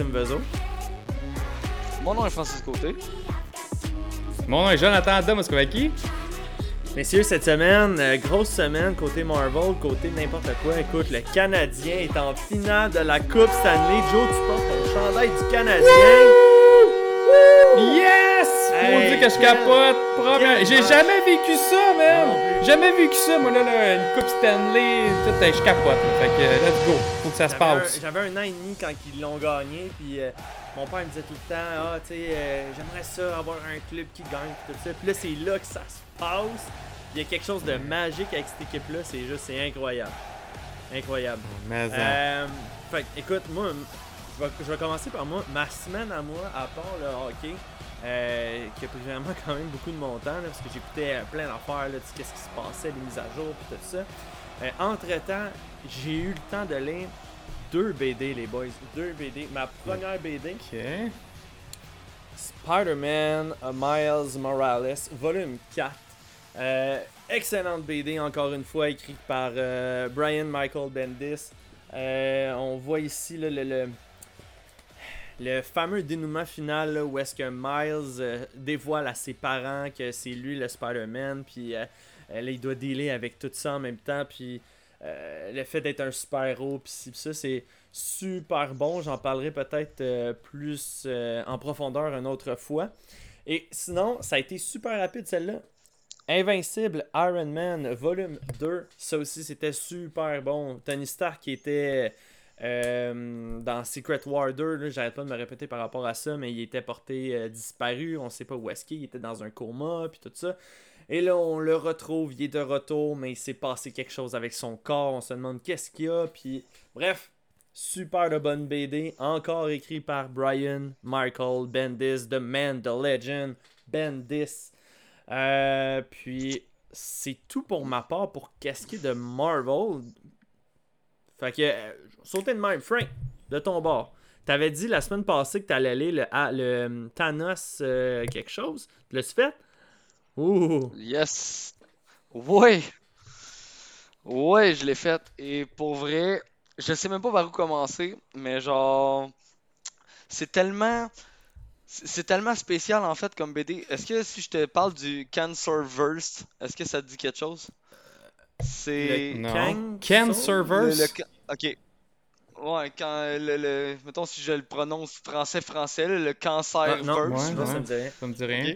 Maxime Vezo. Mon nom est Francis Côté. Mon nom est Jonathan Damoskowaki. Messieurs, cette semaine, euh, grosse semaine côté Marvel, côté n'importe quoi. Écoute, le Canadien est en finale de la Coupe Stanley. Joe, tu portes ton chandail du Canadien. Yes! Hey, dire que je capote. Première- J'ai jamais vécu ça, plus. Jamais vécu ça, moi, là, là, une Coupe Stanley, tout, euh, je capote. Fait que, euh, let's go. Faut que ça se passe. J'avais un an et demi quand ils l'ont gagné, puis euh, mon père me disait tout le temps Ah, tu sais, euh, j'aimerais ça avoir un club qui gagne, puis tout ça. Puis là, c'est là que ça se passe. Il y a quelque chose de magique avec cette équipe-là, c'est juste, c'est incroyable. Incroyable. Mais, euh, fait que, écoute, moi, je vais, je vais commencer par moi. Ma semaine à moi, à part le hockey, euh, qui a pris vraiment quand même beaucoup de mon temps, là, parce que j'écoutais euh, plein d'affaires, sais, qu'est-ce qui se passait, les mises à jour, puis tout ça. Euh, Entre-temps, j'ai eu le temps de lire deux BD, les boys. Deux BD. Ma première BD. Spider-Man Miles Morales, volume 4. Euh, excellente BD, encore une fois, écrite par euh, Brian Michael Bendis. On voit ici là, le, le, le fameux dénouement final où est-ce que Miles euh, dévoile à ses parents que c'est lui le Spider-Man, puis euh, euh, il doit dealer avec tout ça en même temps, puis le fait d'être un super-héros, puis ça, c'est super bon. J'en parlerai peut-être plus en profondeur une autre fois. Et sinon, ça a été super rapide celle-là. Invincible Iron Man volume 2. Ça aussi, c'était super bon. Tony Stark qui était euh, dans Secret War 2. là, J'arrête pas de me répéter par rapport à ça, mais il était porté euh, disparu. On sait pas où est-ce qu'il était dans un coma, puis tout ça. Et là, on le retrouve. Il est de retour, mais il s'est passé quelque chose avec son corps. On se demande qu'est-ce qu'il y a. Puis, bref, Super de bonne BD, encore écrit par Brian Michael Bendis, The Man, The Legend, Bendis. Euh, puis c'est tout pour ma part pour qu'est-ce qui de Marvel. Fait que, euh, sauter de même, Frank, de ton bord. T'avais dit la semaine passée que t'allais aller le, ah, le euh, Thanos euh, quelque chose. L'as-tu fait? Ouh! Yes. Ouais. Ouais, je l'ai fait. Et pour vrai, je sais même pas par où commencer, mais genre, c'est tellement, c'est tellement spécial en fait comme BD. Est-ce que si je te parle du Cancerverse, est-ce que ça te dit quelque chose? C'est. Kang Ken? Servers? le, ok. Ouais, quand le, le- mettons si je le prononce français français, là, le Ah, Cancerverse. non, Ouais, ça, me dit rien. Ça me dit rien.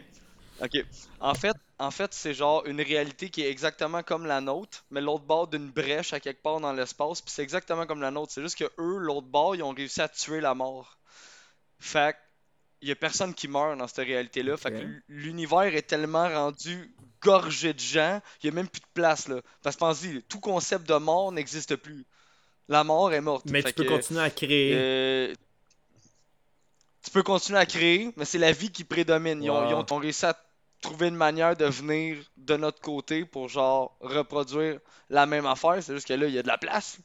Ok. En fait, en fait, c'est genre une réalité qui est exactement comme la nôtre, mais l'autre bord d'une brèche à quelque part dans l'espace, puis c'est exactement comme la nôtre. C'est juste que eux, l'autre bord, ils ont réussi à tuer la mort. Fait il y a personne qui meurt dans cette réalité-là. Fait que l'univers est tellement rendu gorgé de gens, il y a même plus de place là. Parce que pense-y, tout concept de mort n'existe plus. La mort est morte. Mais Fait tu peux que, continuer à créer. euh, tu peux continuer à créer, mais c'est la vie qui prédomine. Ils, ont, Wow. ils ont- ont réussi à trouver une manière de venir de notre côté pour genre reproduire la même affaire. C'est juste que là, il y a de la place.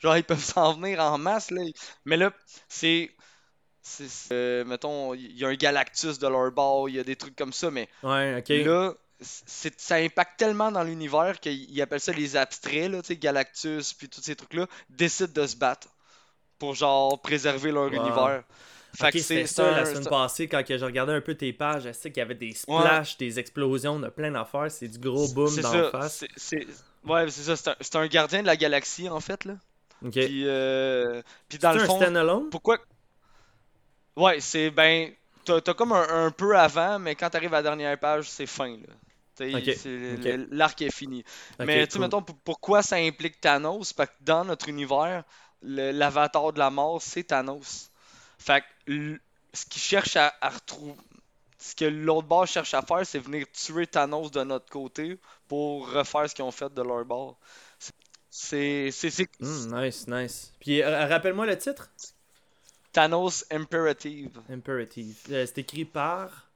Genre, ils peuvent s'en venir en masse. Là. Mais là, c'est. euh, mettons, il y a un Galactus de leur bord, il y a des trucs comme ça, mais Ouais, ok. là, ça impacte tellement dans l'univers qu'ils appellent ça les abstraits, là, Galactus, puis tous ces trucs-là, décident de se battre pour genre préserver leur Wow. univers. Fait Ok, que c'était c'est ça la semaine c'est- passée quand je regardais un peu tes pages. Je sais qu'il y avait des splashs, des explosions, de plein d'affaires. C'est du gros boom c'est dans ça, la face. c'est- c'est- Ouais, c'est ça. C'est un, c'est un gardien de la galaxie, en fait, là. Puis, euh, puis C'est dans le un fond, standalone? pourquoi... Ouais, c'est ben... T'as t'as comme un, un peu avant, mais quand t'arrives à la dernière page, c'est fin, là. L'arc est fini. Mais tu sais, cool. mettons, pour- pourquoi ça implique Thanos? Parce que dans notre univers, l'avatar de la mort, c'est Thanos. Fait que ce qu'il cherche à, à retrouver... Ce que l'autre bord cherche à faire, c'est venir tuer Thanos de notre côté pour refaire ce qu'ils ont fait de leur bord. C'est... Hmm, nice, nice. Puis euh, rappelle-moi le titre? Thanos Imperative. Imperative. Euh, c'est écrit par.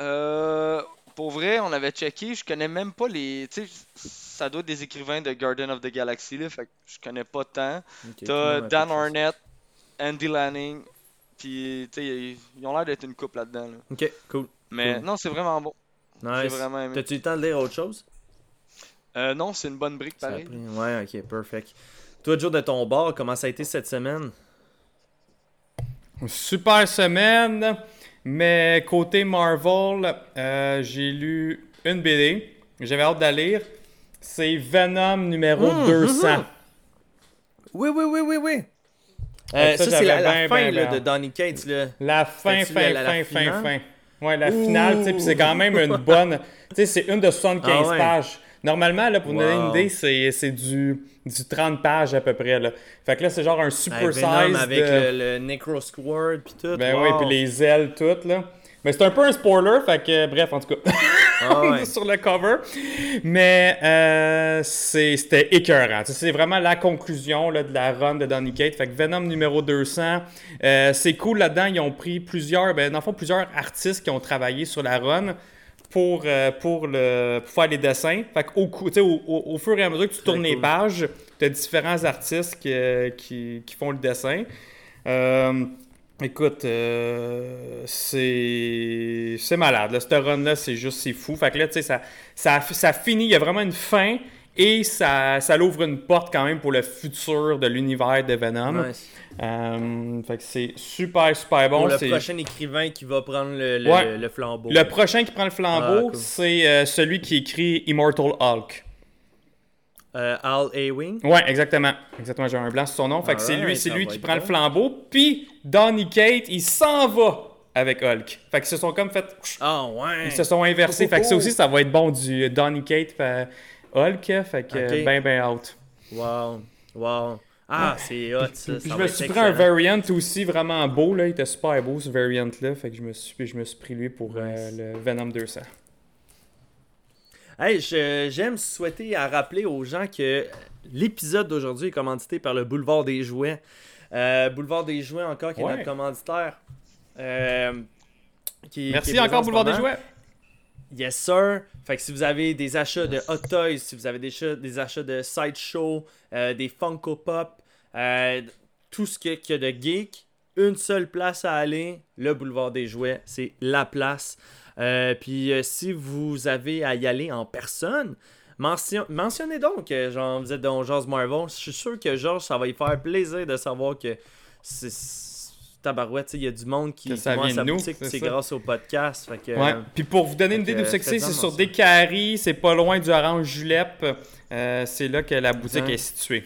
Euh, pour vrai, on avait checké, je connais même pas les. Tu sais, ça doit être des écrivains de Garden of the Galaxy, là, fait que je connais pas tant. T'as Dan. Arnett, Andy Lanning, puis tu sais, ils ont l'air d'être une couple là-dedans. là. Ok, cool. Mais Cool. non, c'est vraiment bon. J'ai Nice. vraiment aimé. T'as-tu eu le temps de lire autre chose? Euh, non, c'est une bonne brique pareil. Ouais, ok, perfect. Toi, Joe, de ton bord, comment ça a été cette semaine? Super semaine, mais côté Marvel, euh, j'ai lu une BD. J'avais hâte de la lire. C'est Venom numéro Mmh, 200. Oui, oui, oui, oui, oui. Ouais, Euh, ça, ça, c'est la, ben, fin ben, là, ben de. Donny Cates. Là. La fin, fin, la- la fin, fin, fin. Ouais, la finale, tu sais, puis c'est quand même une bonne. Tu sais, c'est une de 75 Ah ouais. pages. Normalement, là, pour donner une idée, c'est, c'est du, du 30 pages à peu près. Là. Fait que là, c'est genre un super Hey, size. Avec de... le, le Necro Squad puis tout. Ben wow. oui, puis les ailes toutes, là. Mais c'est un peu un spoiler, fait que bref, en tout cas, Ah ouais. sur le cover. Mais euh, c'est- c'était écœurant. C'est vraiment la conclusion là, de la run de Donny Kate. Fait que Venom numéro 200, euh, c'est cool là-dedans. Ils ont pris plusieurs, ben, dans le fond, plusieurs artistes qui ont travaillé sur la run pour, euh, pour, le, pour faire les dessins. Fait au, au- au fur et à mesure que tu tournes les pages, tu as différents artistes qui, qui, qui font le dessin. Euh, écoute, euh, c'est malade. Là. Ce run-là, c'est juste, c'est fou. Fait que là, tu sais, ça, ça, ça finit, il y a vraiment une fin et ça, ça l'ouvre une porte quand même pour le futur de l'univers de Venom. Nice. Euh, fait que c'est super, super bon. Pour le prochain écrivain qui va prendre le, le, Ouais. le flambeau. le prochain qui prend le flambeau, Ah, cool. c'est euh, celui qui écrit Immortal Hulk. Euh, Al Ewing? Ouais, exactement. Exactement, j'ai un blanc sur son nom. Fait que c'est lui, c'est lui qui prend le flambeau. Puis Donny Kate, il s'en va avec Hulk. Fait qu'ils se sont comme fait. Ah ouais. Ils se sont inversés. Fait que ça aussi, ça va être bon du Donny Kate fait Hulk. Fait que ben, ben out. Wow. Wow. Ah, c'est hot ça. Puis ça je me suis pris un variant aussi vraiment beau. Là. Il était super beau ce variant-là. Fait que je me suis, je me suis pris lui pour euh, le Venom 200. Hey, j'aime souhaiter à rappeler aux gens que l'épisode d'aujourd'hui est commandité par le Boulevard des Jouets. Euh, Boulevard des Jouets encore qui est notre commanditaire. Euh, qui- qui Merci encore Boulevard des. Jouets. Yes, sir. Fait que si vous avez des achats de Hot Toys, si vous avez des achats, des achats de Sideshow, euh, des Funko Pop, euh, tout ce qu'il y a de geek, une seule place à aller, le boulevard des jouets, c'est la place. Euh, puis si vous avez à y aller en personne, mention- mentionnez donc genre, vous êtes dans Jazz Marvel. Je suis sûr que Georges, ça va lui faire plaisir de savoir que c'est- tabarouette, il y a du monde qui, ça sa de nous, boutique, c'est grâce au podcast. Fait que, Ouais. euh, Puis pour vous donner une idée d'où c'est que c'est, c'est sur mention. Descaries, c'est pas loin du Orange Julep. Euh, c'est là que la boutique Ouais. est située.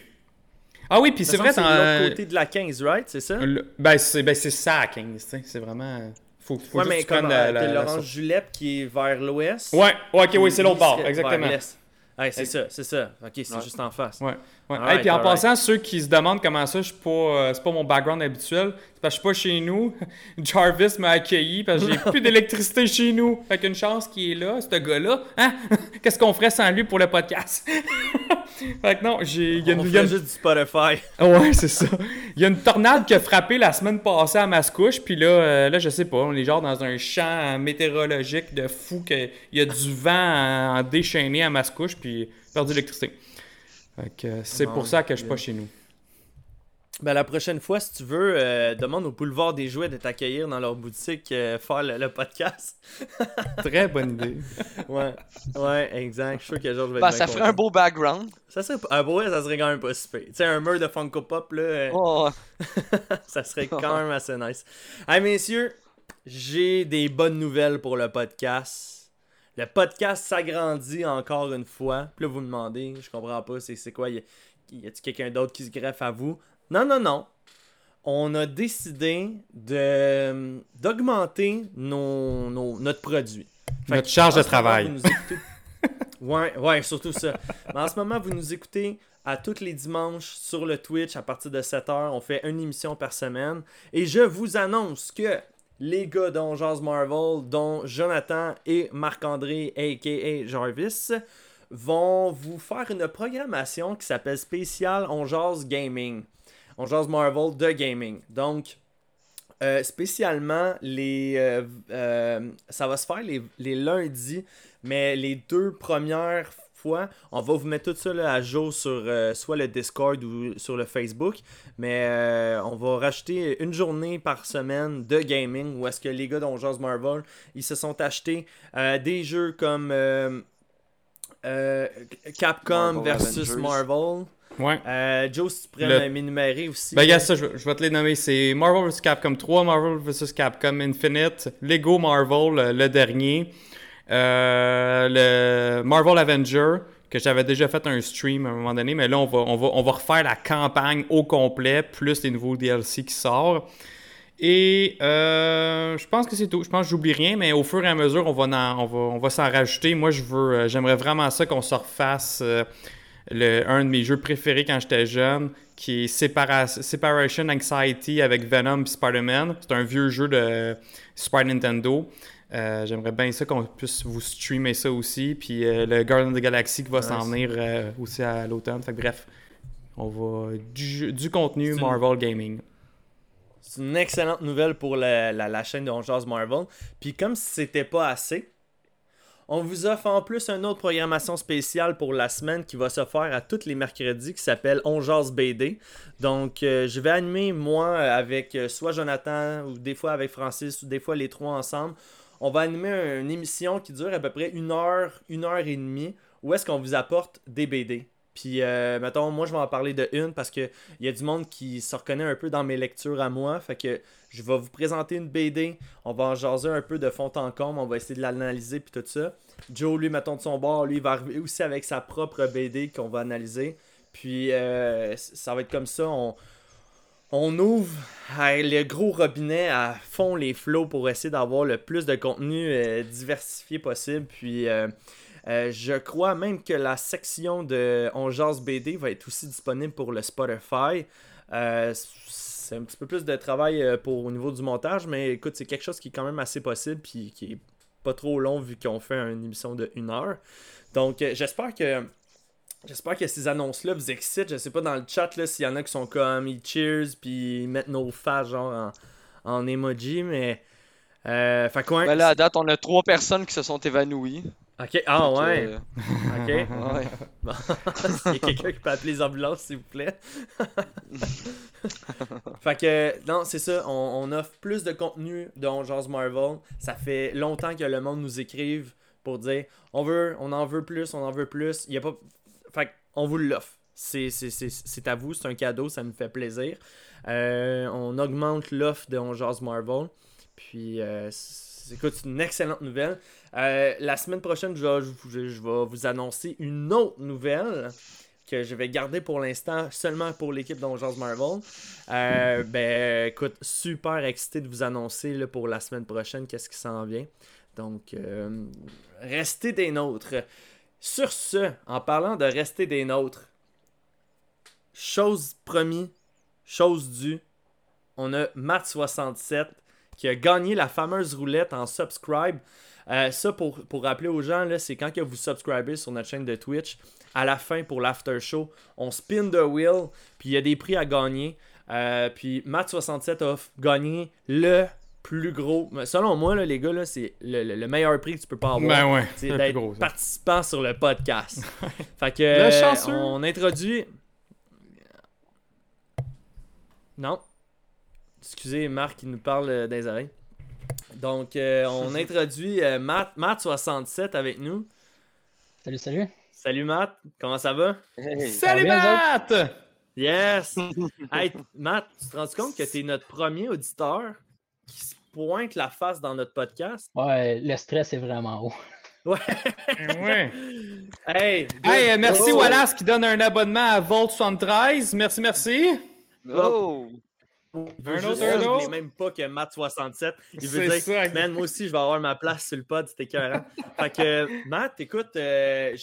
Ah oui, puis de c'est vrai, c'est de euh, l'autre côté de la 15, right? C'est ça? le- ben c'est ben, c'est ça à 15, tu sais, c'est vraiment faut, faut ouais, mais tu comme la, euh, la- la l'orange sorte. julep qui est vers l'ouest. Ouais, ouais, OK, oui, c'est l'autre bord, exactement. Ouais, c'est ça, c'est ça. Ok, c'est Ouais. juste en face. Ouais. Ouais. Hey, puis en passant, ceux qui se demandent comment ça, je suis pas, euh, c'est pas mon background habituel, parce que je suis pas chez nous. Jarvis m'a accueilli parce que j'ai plus d'électricité chez nous. Fait qu'une chance qu'il est là, ce gars-là. Hein? Qu'est-ce qu'on ferait sans lui pour le podcast? fait que non, j'ai. il y a une- On il y a fait une- juste du Spotify. Ouais, c'est ça. Il y a une tornade qui a frappé la semaine passée à Mascouche, puis là, euh, là, je sais pas, on est genre dans un champ météorologique de fou, qu'il y a du vent en déchaîné à Mascouche, puis perdu l'électricité. Fait que euh, c'est pour ça que je suis pas chez nous. Ben, la prochaine fois, si tu veux, euh, demande au Boulevard des Jouets de t'accueillir dans leur boutique, euh, faire le, le podcast. Très bonne idée. Ouais, ouais, exact. Je suis sûr que Georges va être Ben, bien ça ferait content. un beau background. Ça serait. Ah, ça serait quand même pas super. Tu sais, un mur de Funko Pop, là, euh, Oh, ça serait quand même assez nice. Hey, messieurs, j'ai des bonnes nouvelles pour le podcast. Le podcast s'agrandit encore une fois. Puis là, vous me demandez, je comprends pas, c'est c'est quoi, y, y a-t-il quelqu'un d'autre qui se greffe à vous? Non, non, non. On a décidé de d'augmenter nos, nos- notre produit. Fait Notre charge de moment, travail. nous écoutez- ouais, ouais, surtout ça. Mais en ce moment, vous nous écoutez à tous les dimanches sur le Twitch à partir de 7h. On fait une émission par semaine. Et je vous annonce que les gars dont Jazz Marvel, dont Jonathan et Marc-André, a.k.a. Jarvis, vont vous faire une programmation qui s'appelle Spécial On Jazz Gaming. On Jazz Marvel de Gaming. Donc, euh, spécialement, les, euh, euh, ça va se faire les, les lundis, mais les deux premières fois, on va vous mettre tout ça là, à jour sur soit le Discord ou sur le Facebook, mais on va rajouter une journée par semaine de gaming où est-ce que les gars d'Ongeance Marvel, ils se sont achetés des jeux comme Capcom Marvel versus Avengers. Marvel. Ouais. Euh, Joe, si tu pourrais Le- m'énumérer aussi. Ben, regarde ça, je, vais- je vais te les nommer. C'est Marvel vs. Capcom 3, Marvel vs. Capcom Infinite, Lego Marvel, euh, le dernier, euh, le Marvel Avenger, que j'avais déjà fait un stream à un moment donné, mais là, on va, on va, on va refaire la campagne au complet, plus les nouveaux DLC qui sortent. Et euh, je pense que c'est tout. Je pense que j'oublie rien, mais au fur et à mesure, on va, en- on va, on va s'en rajouter. Moi, je veux, j'aimerais vraiment ça qu'on se refasse le, un de mes jeux préférés quand j'étais jeune, qui est Separa- Separation Anxiety avec Venom et Spider-Man. C'est un vieux jeu de Super Nintendo. Euh, J'aimerais bien ça qu'on puisse vous streamer ça aussi. Puis euh, le Guardian of the Galaxy qui va s'en venir euh, aussi à l'automne. Fait que bref, on va du, contenu une- Marvel Gaming. C'est une excellente nouvelle pour la, la- la chaîne de On Marvel. Puis comme si c'était pas assez, on vous offre en plus une autre programmation spéciale pour la semaine qui va se faire à tous les mercredis qui s'appelle On BD. Donc euh, je vais animer moi avec euh, soit Jonathan ou des fois avec Francis ou des fois les trois ensemble. On va animer une émission qui dure à peu près une heure, une heure et demie où est-ce qu'on vous apporte des BD. Puis, euh, mettons, moi, je vais en parler de une parce que il y a du monde qui se reconnaît un peu dans mes lectures à moi. Fait que je vais vous présenter une BD. On va en jaser un peu de fond en comble. On va essayer de l'analyser puis tout ça. Joe, lui, mettons de son bord, lui, va arriver aussi avec sa propre BD qu'on va analyser. Puis, euh, ça va être comme ça. On, on ouvre euh, le gros robinet à fond les flots pour essayer d'avoir le plus de contenu euh, diversifié possible. Puis, euh, je crois même que la section de On Jase BD va être aussi disponible pour le Spotify. Euh, c'est un petit peu plus de travail euh, pour au niveau du montage, mais écoute, c'est quelque chose qui est quand même assez possible puis qui est pas trop long vu qu'on fait une émission de une heure. Donc, j'espère que J'espère que ces annonces-là vous excitent. Je sais pas dans le chat s'il y en a qui sont comme ils cheers puis ils mettent nos faces en, en emoji, mais euh, fait quoi Ben là, à date, on a trois personnes qui se sont évanouies. Ok, ah ouais, euh, ok. ouais. Bon, S'il y a quelqu'un qui peut appeler les ambulances, s'il vous plaît. fait que, non, c'est ça. On, on offre plus de contenu de Jase Marvel. Ça fait longtemps que le monde nous écrive pour dire on veut, on en veut plus, on en veut plus. Il y a pas. Fait on vous l'offre. C'est, c'est, c'est, c'est à vous, c'est un cadeau, ça nous fait plaisir. Euh, on augmente l'offre de On Marvel. Puis, euh, écoute, c'est une excellente nouvelle. Euh, la semaine prochaine, je vais, vous annoncer une autre nouvelle que je vais garder pour l'instant seulement pour l'équipe d'Ongeance Marvel. Euh, ben, écoute, super excité de vous annoncer pour la semaine prochaine qu'est-ce qui s'en vient. Donc, euh, restez des nôtres. Sur ce, en parlant de rester des nôtres, chose promis, chose due, on a Matt67 qui a gagné la fameuse roulette en subscribe. Euh, ça, pour, pour rappeler aux gens, là, c'est quand que vous subscribez sur notre chaîne de Twitch, à la fin pour l'after show, on spin the wheel, puis il y a des prix à gagner. Euh, puis Matt67 a gagné le plus gros. Selon moi, là, les gars, là, c'est le, le- le meilleur prix que tu peux pas avoir. Ben ouais, c'est d'être participant sur le podcast. fait que Le euh, chanceux. on introduit Non. Excusez, Marc, il nous parle euh, des oreilles. Donc, euh, on introduit euh, Matt, Matt67 avec nous. Salut, salut. Salut Matt, comment ça va? Salut bien, Matt! Yes! hey, Matt, tu te rends compte que tu es notre premier auditeur qui se pointe la face dans notre podcast? Ouais, le stress est vraiment haut. Ouais! Ouais. Hey! Hey, merci Oh! Wallace qui donne un abonnement à Volt 73. Merci, merci. Oh! Il veut Un juste autre, ça, un il autre. voulait même pas que Matt67. Il veut dire, ça. man, moi aussi, je vais avoir ma place sur le pod, c'était écœurant. fait que, Matt, écoute, euh,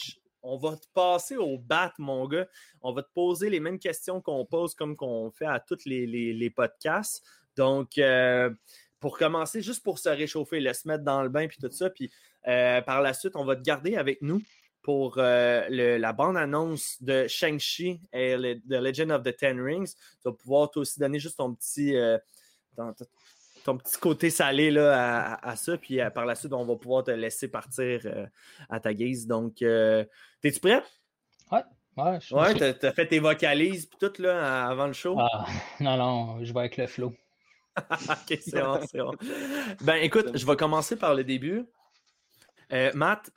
on va te passer au bat, mon gars. On va te poser les mêmes questions qu'on pose comme qu'on fait à tous les, les- les podcasts. Donc, euh, pour commencer, juste pour se réchauffer, le se mettre dans le bain puis tout ça. Puis euh, par la suite, on va te garder avec nous pour euh, le- la bande-annonce de Shang-Chi et le- The Legend of the Ten Rings. Tu vas pouvoir toi aussi donner juste ton petit, euh, ton, ton petit côté salé là, à, à ça. Puis euh, par la suite, on va pouvoir te laisser partir euh, à ta guise. Donc, euh, es-tu prêt? Ouais, je Ouais, je- t'as as fait tes vocalises puis tout là, avant le show? Ah, non, non, je vais avec le flow. ok, c'est bon, c'est bon. Ben écoute, je vais commencer par le début. Matt,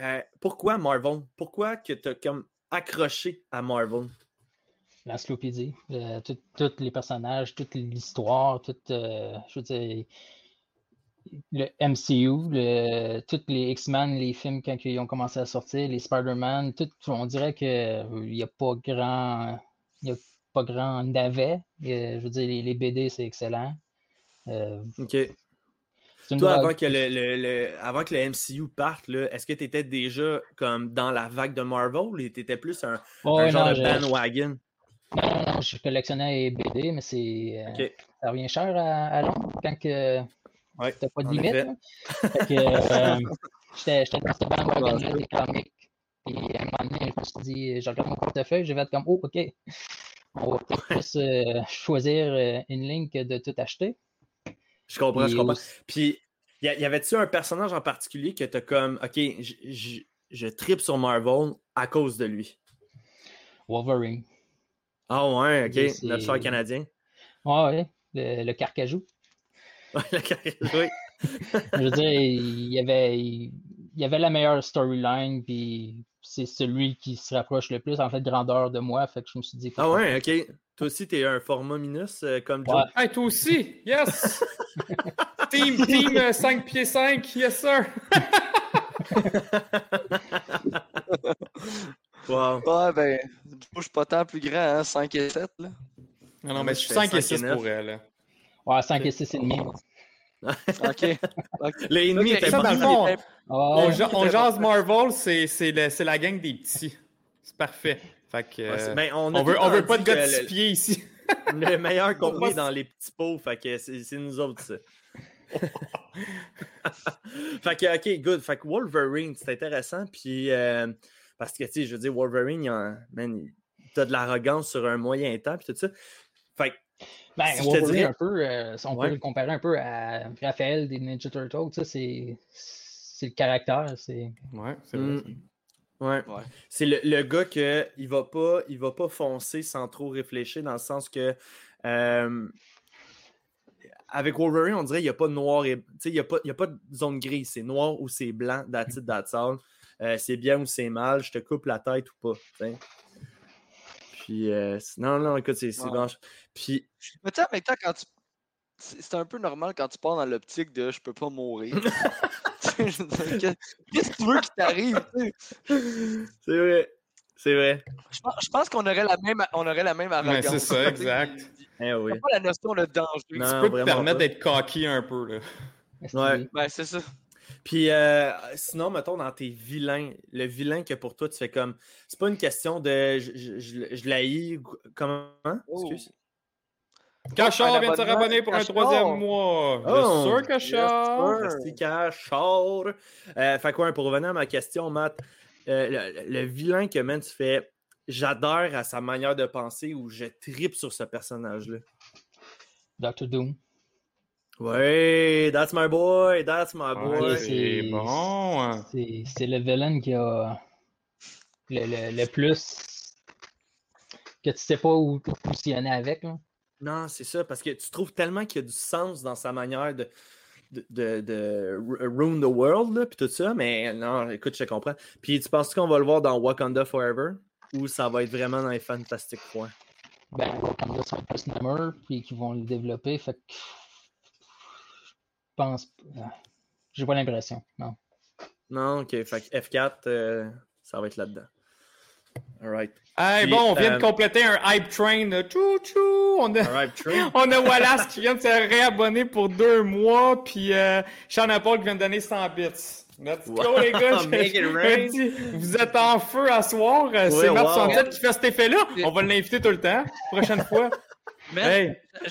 euh, pourquoi Marvel? Pourquoi que tu as comme accroché à Marvel? L'encyclopédie, euh, tous les personnages, toute l'histoire, tout, euh, je veux dire, le MCU, le, tous les X-Men, les films quand ils ont commencé à sortir, les Spider-Man, tout, on dirait qu'il n'y a pas grand, il a pas grand navet. Je veux dire, les, les BD, c'est excellent. Ok. Une Toi, avant que le, le- le- avant que le MCU parte, est-ce que tu étais déjà comme dans la vague de Marvel ou tu étais plus un, Oh, un ouais, genre non, de bandwagon? Non, non, non, je collectionnais les BD, mais c'est. euh, Ok. Ça revient cher à, à Londres quand que Ouais, t'as pas de limite. euh, j'étais dans cette bandwagon des comics. Puis à un moment donné, je me suis dit, je regarde mon portefeuille, je vais être comme, oh, ok. On va peut-être plus euh, choisir euh, une ligne que de tout acheter. Je comprends, je comprends. Puis, y, a- y avait-tu un personnage en particulier que tu as comme, OK, je tripe sur Marvel à cause de lui? Wolverine. Ah ouais, Et OK, notre cher canadien. Ouais, ouais, le, le carcajou. Ouais, le carré- oui. Je veux dire, il y avait, il y avait la meilleure storyline, puis c'est celui qui se rapproche le plus, en fait, grandeur de moi. Fait que je me suis dit, Ah ouais, OK. Toi aussi, t'es un format minus euh, comme Joe. Ouais. Hey, toi aussi! Yes! team, team euh, 5 pieds 5, yes sir! Wow. Ouais, ben, du coup, je suis pas tant plus grand, hein, 5 et 7, là. Non, mais je suis fais 5 et 5 et 6 9. pour elle. Ouais, 5 et 6 et demi. Ok. ok. L'ennemi était ça, pas dans le fond, Ouais, On, ja- on jase Marvel, c'est c'est le- c'est la gang des petits. C'est parfait. Fait que, euh, ben, on, veut, on veut pas de gars de 6 pieds ici. le, le meilleur contenu est dans les petits pots, fait que c'est c'est nous autres, ça. fait que, ok, good. Fait que Wolverine, c'est intéressant, puis euh, parce que, tu sais, je veux dire, Wolverine, il a, man, il- t'as de l'arrogance sur un moyen temps, puis tout ça. Fait que, Ben, Si Wolverine, dirais- un peu, euh, on Ouais. peut le comparer un peu à Raphaël des Ninja Turtles. C'est c'est le caractère. C'est Ouais, c'est Mm. vrai. Ouais. Ouais. C'est le, le gars que il va pas, il va pas foncer sans trop réfléchir dans le sens que euh, avec Wolverine, on dirait qu'il n'y a pas de noir et tu sais, il y a pas, il y a pas de zone grise, c'est noir ou c'est blanc, that's it, that's all. Euh, c'est bien ou c'est mal, je te coupe la tête ou pas. Puis euh, non, non, écoute, c'est Ouais. bon. Puis Mais tu sais, en même temps, quand tu. C'est un peu normal quand tu pars dans l'optique de je peux pas mourir. Qu'est-ce que tu veux qui t'arrive? c'est vrai. C'est vrai. Je pense, je pense qu'on aurait la même, on aurait la même arrogance. c'est ça, exact. Eh oui. Pas la notion de danger. Non. Tu peux te permettre d'être cocky un peu. Là. Ouais. Ben, c'est ça. Puis euh, sinon, mettons, dans tes vilains, le vilain que pour toi, tu fais comme. C'est pas une question de je, je, je, je l'haïs, ou- Comment? Oh. Excuse. Cachard vient de se rabonner pour un troisième mois. Oh, Bien sûr, Cachard. Merci, Cachard. Euh, fait quoi, pour revenir à ma question, Matt, euh, le, le vilain que man, tu fais, j'adore à sa manière de penser ou je tripe sur ce personnage-là? Doctor Doom. Ouais, that's my boy, that's my boy. c'est- c'est bon. hein. C'est c'est le villain qui a le, le- le plus que tu sais pas où te positionner avec. là. Non, c'est ça, parce que tu trouves tellement qu'il y a du sens dans sa manière de, de, de, de ru- ruin the world, là, puis tout ça, mais non, écoute, je comprends. Puis tu penses qu'on va le voir dans Wakanda Forever? Ou ça va être vraiment dans les Fantastic Four? Ben, Wakanda, va être plus puis qu'ils vont le développer. Fait que. Je pense. ah, J'ai pas l'impression. Non. Non, ok, fait que F4, euh, ça va être là-dedans. Alright. Hey, Puis, bon, on vient euh, de compléter un hype train. tchou. On a, train? on a Wallace qui vient de se réabonner pour deux mois. Puis euh, Sean Paul qui vient de donner 100 bits. Let's go, Wow. les gars. Make it Je- dis, vous êtes en feu à soir. Euh, C'est Matt wow. 67 qui fait cet effet-là. On va l'inviter tout le temps. Prochaine fois. Mais Hey.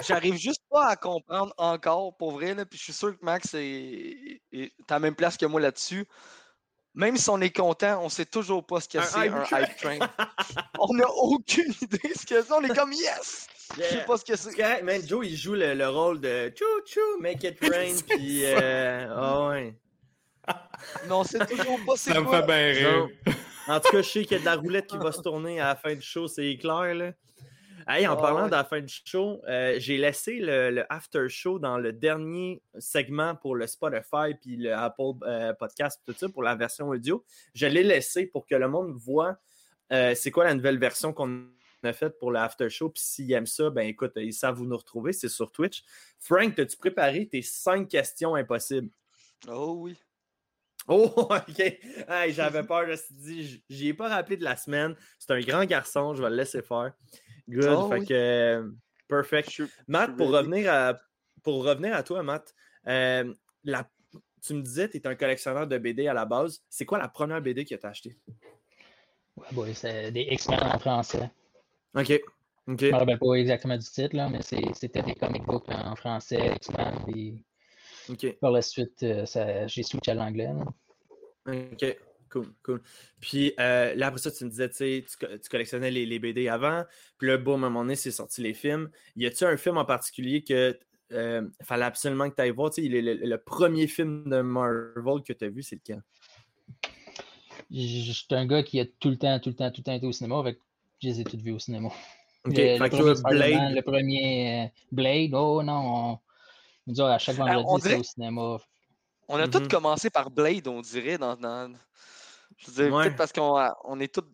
J'arrive juste pas à comprendre encore, pour vrai, là, puis je suis sûr que Max est, est à la même place que moi là-dessus. Même si on est content, on sait toujours pas ce que c'est un hype train. on n'a aucune idée ce que c'est. On est comme yes! Je sais pas ce que c'est. C'est man. Joe, il joue le, le rôle de chou chou, make it rain, puis euh, ah ouais. Mais on sait toujours pas c'est Ça me fait bien rire. Genre, en tout cas, je sais qu'il y a de la roulette qui va se tourner à la fin du show, c'est clair, là. Hey, en Ah parlant ouais. de la fin du show, euh, j'ai laissé le, le after show dans le dernier segment pour le Spotify puis le Apple euh, Podcast tout ça pour la version audio. Je l'ai laissé pour que le monde voit euh, c'est quoi la nouvelle version qu'on a faite pour le after show. Puis s'ils aiment ça, ben écoute, ils savent où nous retrouver, c'est sur Twitch. Frank, as-tu préparé tes cinq questions impossibles? Oh oui. Oh, ok. Hey, J'avais peur, je me suis dit, j'y ai pas rappelé de la semaine. C'est un grand garçon, je vais le laisser faire. Good. Oh, fait oui. que, euh, perfect. Je Matt, je pour revenir à, pour revenir à toi, Matt, euh, la, tu me disais, tu es un collectionneur de BD à la base. C'est quoi la première BD que tu as achetée? Ouais, boy, c'est des X-Men en français. Ok. Ok. Je me rappelle pas exactement du titre, là, mais c'est- c'était des comic books en français, X-Men, par la suite, euh, ça- j'ai switché à l'anglais. Ok. Cool, cool. Puis euh, là, après ça, tu me disais, tu sais, tu co- tu collectionnais les, les BD avant. Puis là, boum, à un moment donné, c'est sorti les films. Y a-tu un film en particulier que euh, fallait absolument que tu ailles voir? Tu sais, le, le- le premier film de Marvel que tu as vu, c'est lequel? Je suis un gars qui a tout le temps, tout le temps, tout le temps été au cinéma, que je les ai toutes vues au cinéma. Ok, Le, premier Blade? le premier euh, Blade, oh non, on, à chaque vendredi, c'est au cinéma. On a Mhm. tous commencé par Blade, on dirait, dans. dans- Je veux dire, Ouais. peut-être parce qu'on on est tous.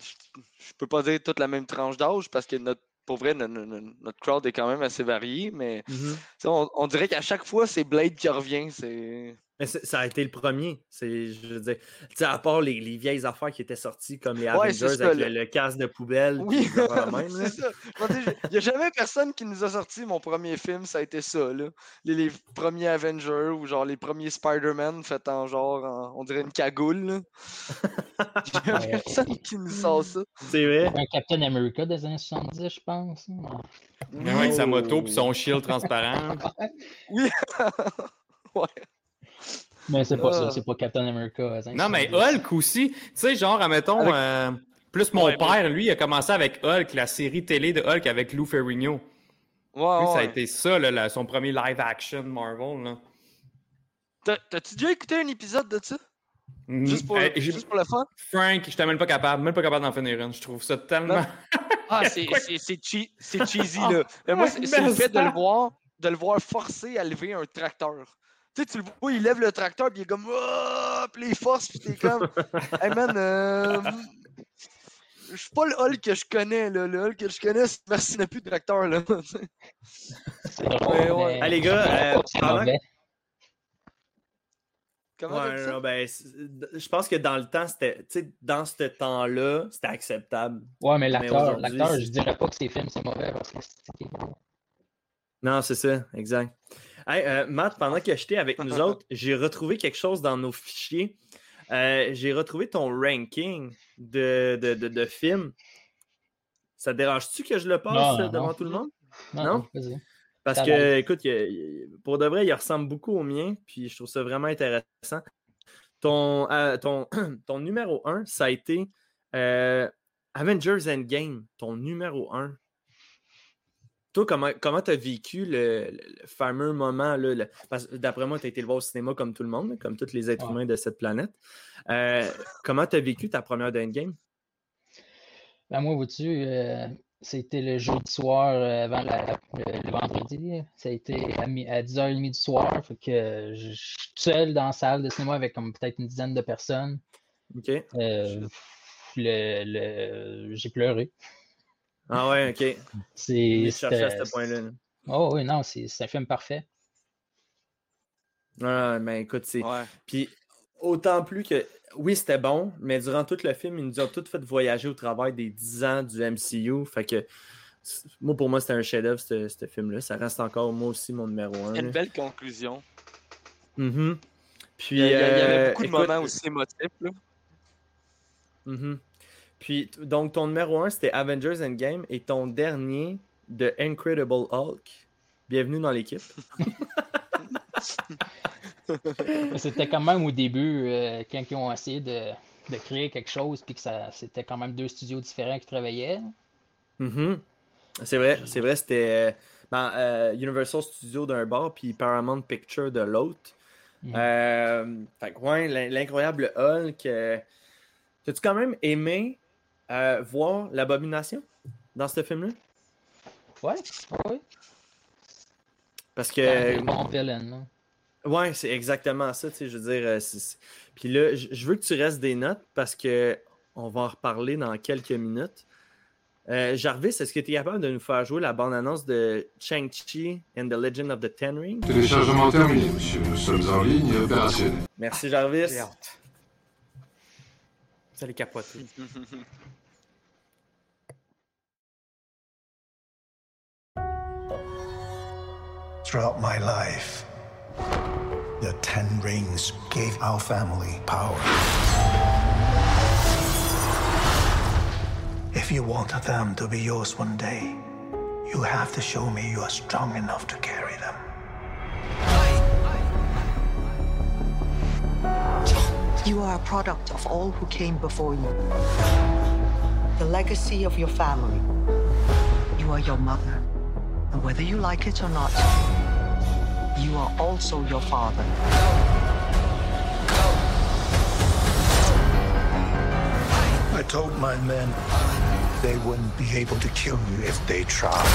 Je, peux pas dire toute la même tranche d'âge parce que notre. Pour vrai, no- no- no- notre crowd est quand même assez varié, mais Mhm. sais, on, on dirait qu'à chaque fois, c'est Blade qui revient. C'est. Mais ça a été le premier. C'est, je veux dire, tu sais, à part les, les vieilles affaires qui étaient sorties comme les Ouais, Avengers ça, avec le- le, casque de poubelle. Oui, c'est ça. Il n'y a jamais personne qui nous a sorti mon premier film, ça a été ça. Là. Les, les premiers Avengers ou genre les premiers Spider-Man faits en genre, en- on dirait une cagoule. Il n'y a personne qui nous sort ça. C'est vrai. Un Captain America des années 70, je pense. hein. Mais avec sa moto puis son shield transparent. Oui. ouais. Mais c'est pas ça, c'est pas Captain America. années Non, mais 70. Hulk aussi. Tu sais, genre, admettons, Avec- euh, plus mon Ouais, père, lui, il a commencé avec Hulk, la série télé de Hulk avec Lou Ferrigno. Ouais, Lui, ça a ouais. été ça, là, son premier live action Marvel. T'as-tu déjà écouté un épisode de ça? Juste pour, Euh, j'ai- juste pour le fun? Frank, je suis même pas capable, même pas capable d'en finir une. Je trouve ça tellement. Ah, c'est c'est- c'est che- c'est cheesy, Ah, là. Mais moi, c'est le fait de le voir, de le voir forcer à lever un tracteur. Tu sais, tu le vois, il lève le tracteur, puis il est comme, oh, puis il force, puis t'es comme, hey man, euh, je suis pas le Hulk que je connais, là. Le Hulk que je connais, c'est parce qu'il n'a plus de tracteur, là. C'est Ouais, ouais. Ah, les gars, euh, pendant-. Comment Ouais, non, ben, je pense que dans le temps, c'était, tu sais, dans ce temps-là, c'était acceptable. Ouais, mais l'acteur, je dirais pas que ses films c'est mauvais parce que c'est. Non, c'est ça, exact. Hey, euh, Matt, pendant que j'étais avec nous autres, j'ai retrouvé quelque chose dans nos fichiers. Euh, j'ai retrouvé ton ranking de, de, de, de films. Ça te dérange-tu que je le passe Non, euh, non, devant non. tout le monde? Non. Parce Ça que, va. écoute, il- il- pour de vrai, il ressemble beaucoup au mien, puis je trouve ça vraiment intéressant. Ton, euh, ton, ton numéro 1, ça a été euh, Avengers Endgame, ton numéro 1. Toi, comment comment tu as vécu le, fameux moment, là, le- parce que d'après moi, tu as été le voir au cinéma comme tout le monde, comme tous les êtres humains de cette planète. Euh, comment tu as vécu ta première d'Endgame? Ben, moi, vois-tu, euh, C'était le jeudi soir euh, avant la- le, le vendredi. Ça a été à, mi- à 10h30 du soir. Fait que je je suis seul dans la salle de cinéma avec comme peut-être une dizaine de personnes. Ok. Euh, le, le- j'ai pleuré. Ah ouais, ok. C'est, Je cherchais à ce point-là. là. Oh oui, non, c'est c'est un film parfait. Ah, mais écoute, c'est. Ouais. Puis autant plus que. Oui, c'était bon, mais durant tout le film, ils nous ont tous fait voyager au travers des 10 ans du MCU. Fait que. Moi, pour moi, c'était un chef-d'œuvre, ce, ce film-là. Ça reste encore, moi aussi, mon numéro 1. Une belle conclusion. Mhm. Puis, Il y, a- il y avait euh, beaucoup de écoute, moments aussi émotifs. Là. mhm. Puis, donc, ton numéro 1, c'était Avengers Endgame et ton dernier, The Incredible Hulk. Bienvenue dans l'équipe. C'était quand même au début, euh, quand ils ont essayé de, de créer quelque chose, puis que ça, c'était quand même deux studios différents qui travaillaient. Mhm. C'est vrai, c'est vrai, c'était euh, ben, euh, Universal Studios d'un bord puis Paramount Picture de l'autre. Mhm. Euh, fait que, ouais, l'in- l'incroyable Hulk. T'as-tu quand même aimé euh, voir l'abomination dans ce film-là? Ouais, ouais. Parce C'est que. bon villain. Ouais, c'est exactement ça, tu sais, je veux dire. euh, Puis là, je veux que tu restes des notes parce que on va en reparler dans quelques minutes. Euh, Jarvis, est-ce que tu es capable de nous faire jouer la bande-annonce de Shang-Chi and the Legend of the Ten Rings? Téléchargement terminé, monsieur. Nous sommes en ligne et opérationnels. Merci, Jarvis. Vous allez capoter. Throughout my life, the Ten Rings gave our family power. If you want them to be yours one day, you have to show me you are strong enough to carry them. You are a product of all who came before you. The legacy of your family. You are your mother. And whether you like it or not, you are also your father. I told my men they wouldn't be able to kill you if they tried.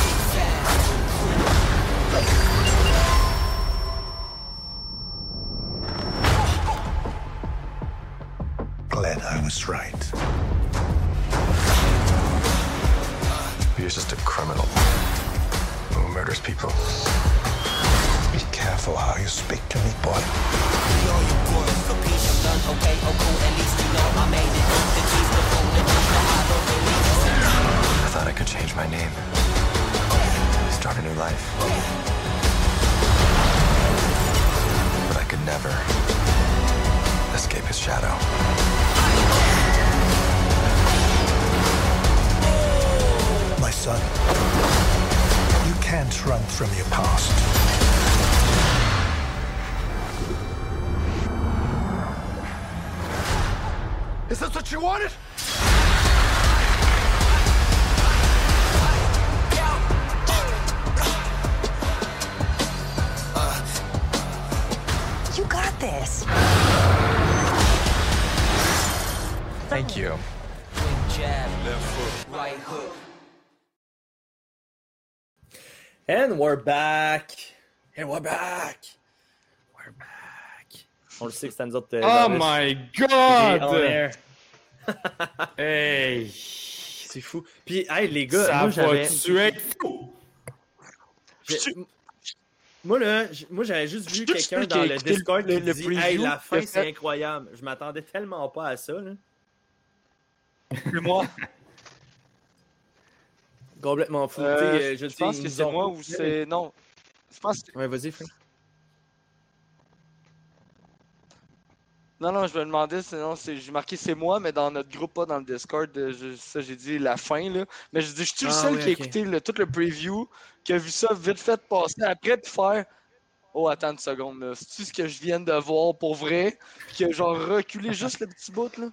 And we're back! And we're back! We're back! On le sait que c'est à nous autres. Oh my god! air. Hey! C'est fou. Puis, hey, les gars, Ça moi, va tuer. j'ai- Moi, là, j- moi, j'avais juste vu quelqu'un dans le Discord qui le- dit Hey, la fin, c'est incroyable. Je m'attendais tellement pas à ça, là. Plus moi. Complètement fou. Euh, euh, je pense que c'est ont- moi ou c'est. Non. Je pense que- Ouais, vas-y, Frank. Non, non, je me demandais, sinon, j'ai marqué c'est moi, mais dans notre groupe, pas dans le Discord, euh, je- ça, j'ai dit la fin, là. Mais je dis, je suis le Ah, seul qui a écouté le- tout le preview, qui a vu ça vite fait passer après, puis faire Oh, attends une seconde, là. C'est-tu ce que je viens de voir pour vrai? Puis qui a genre reculé juste le petit bout, là,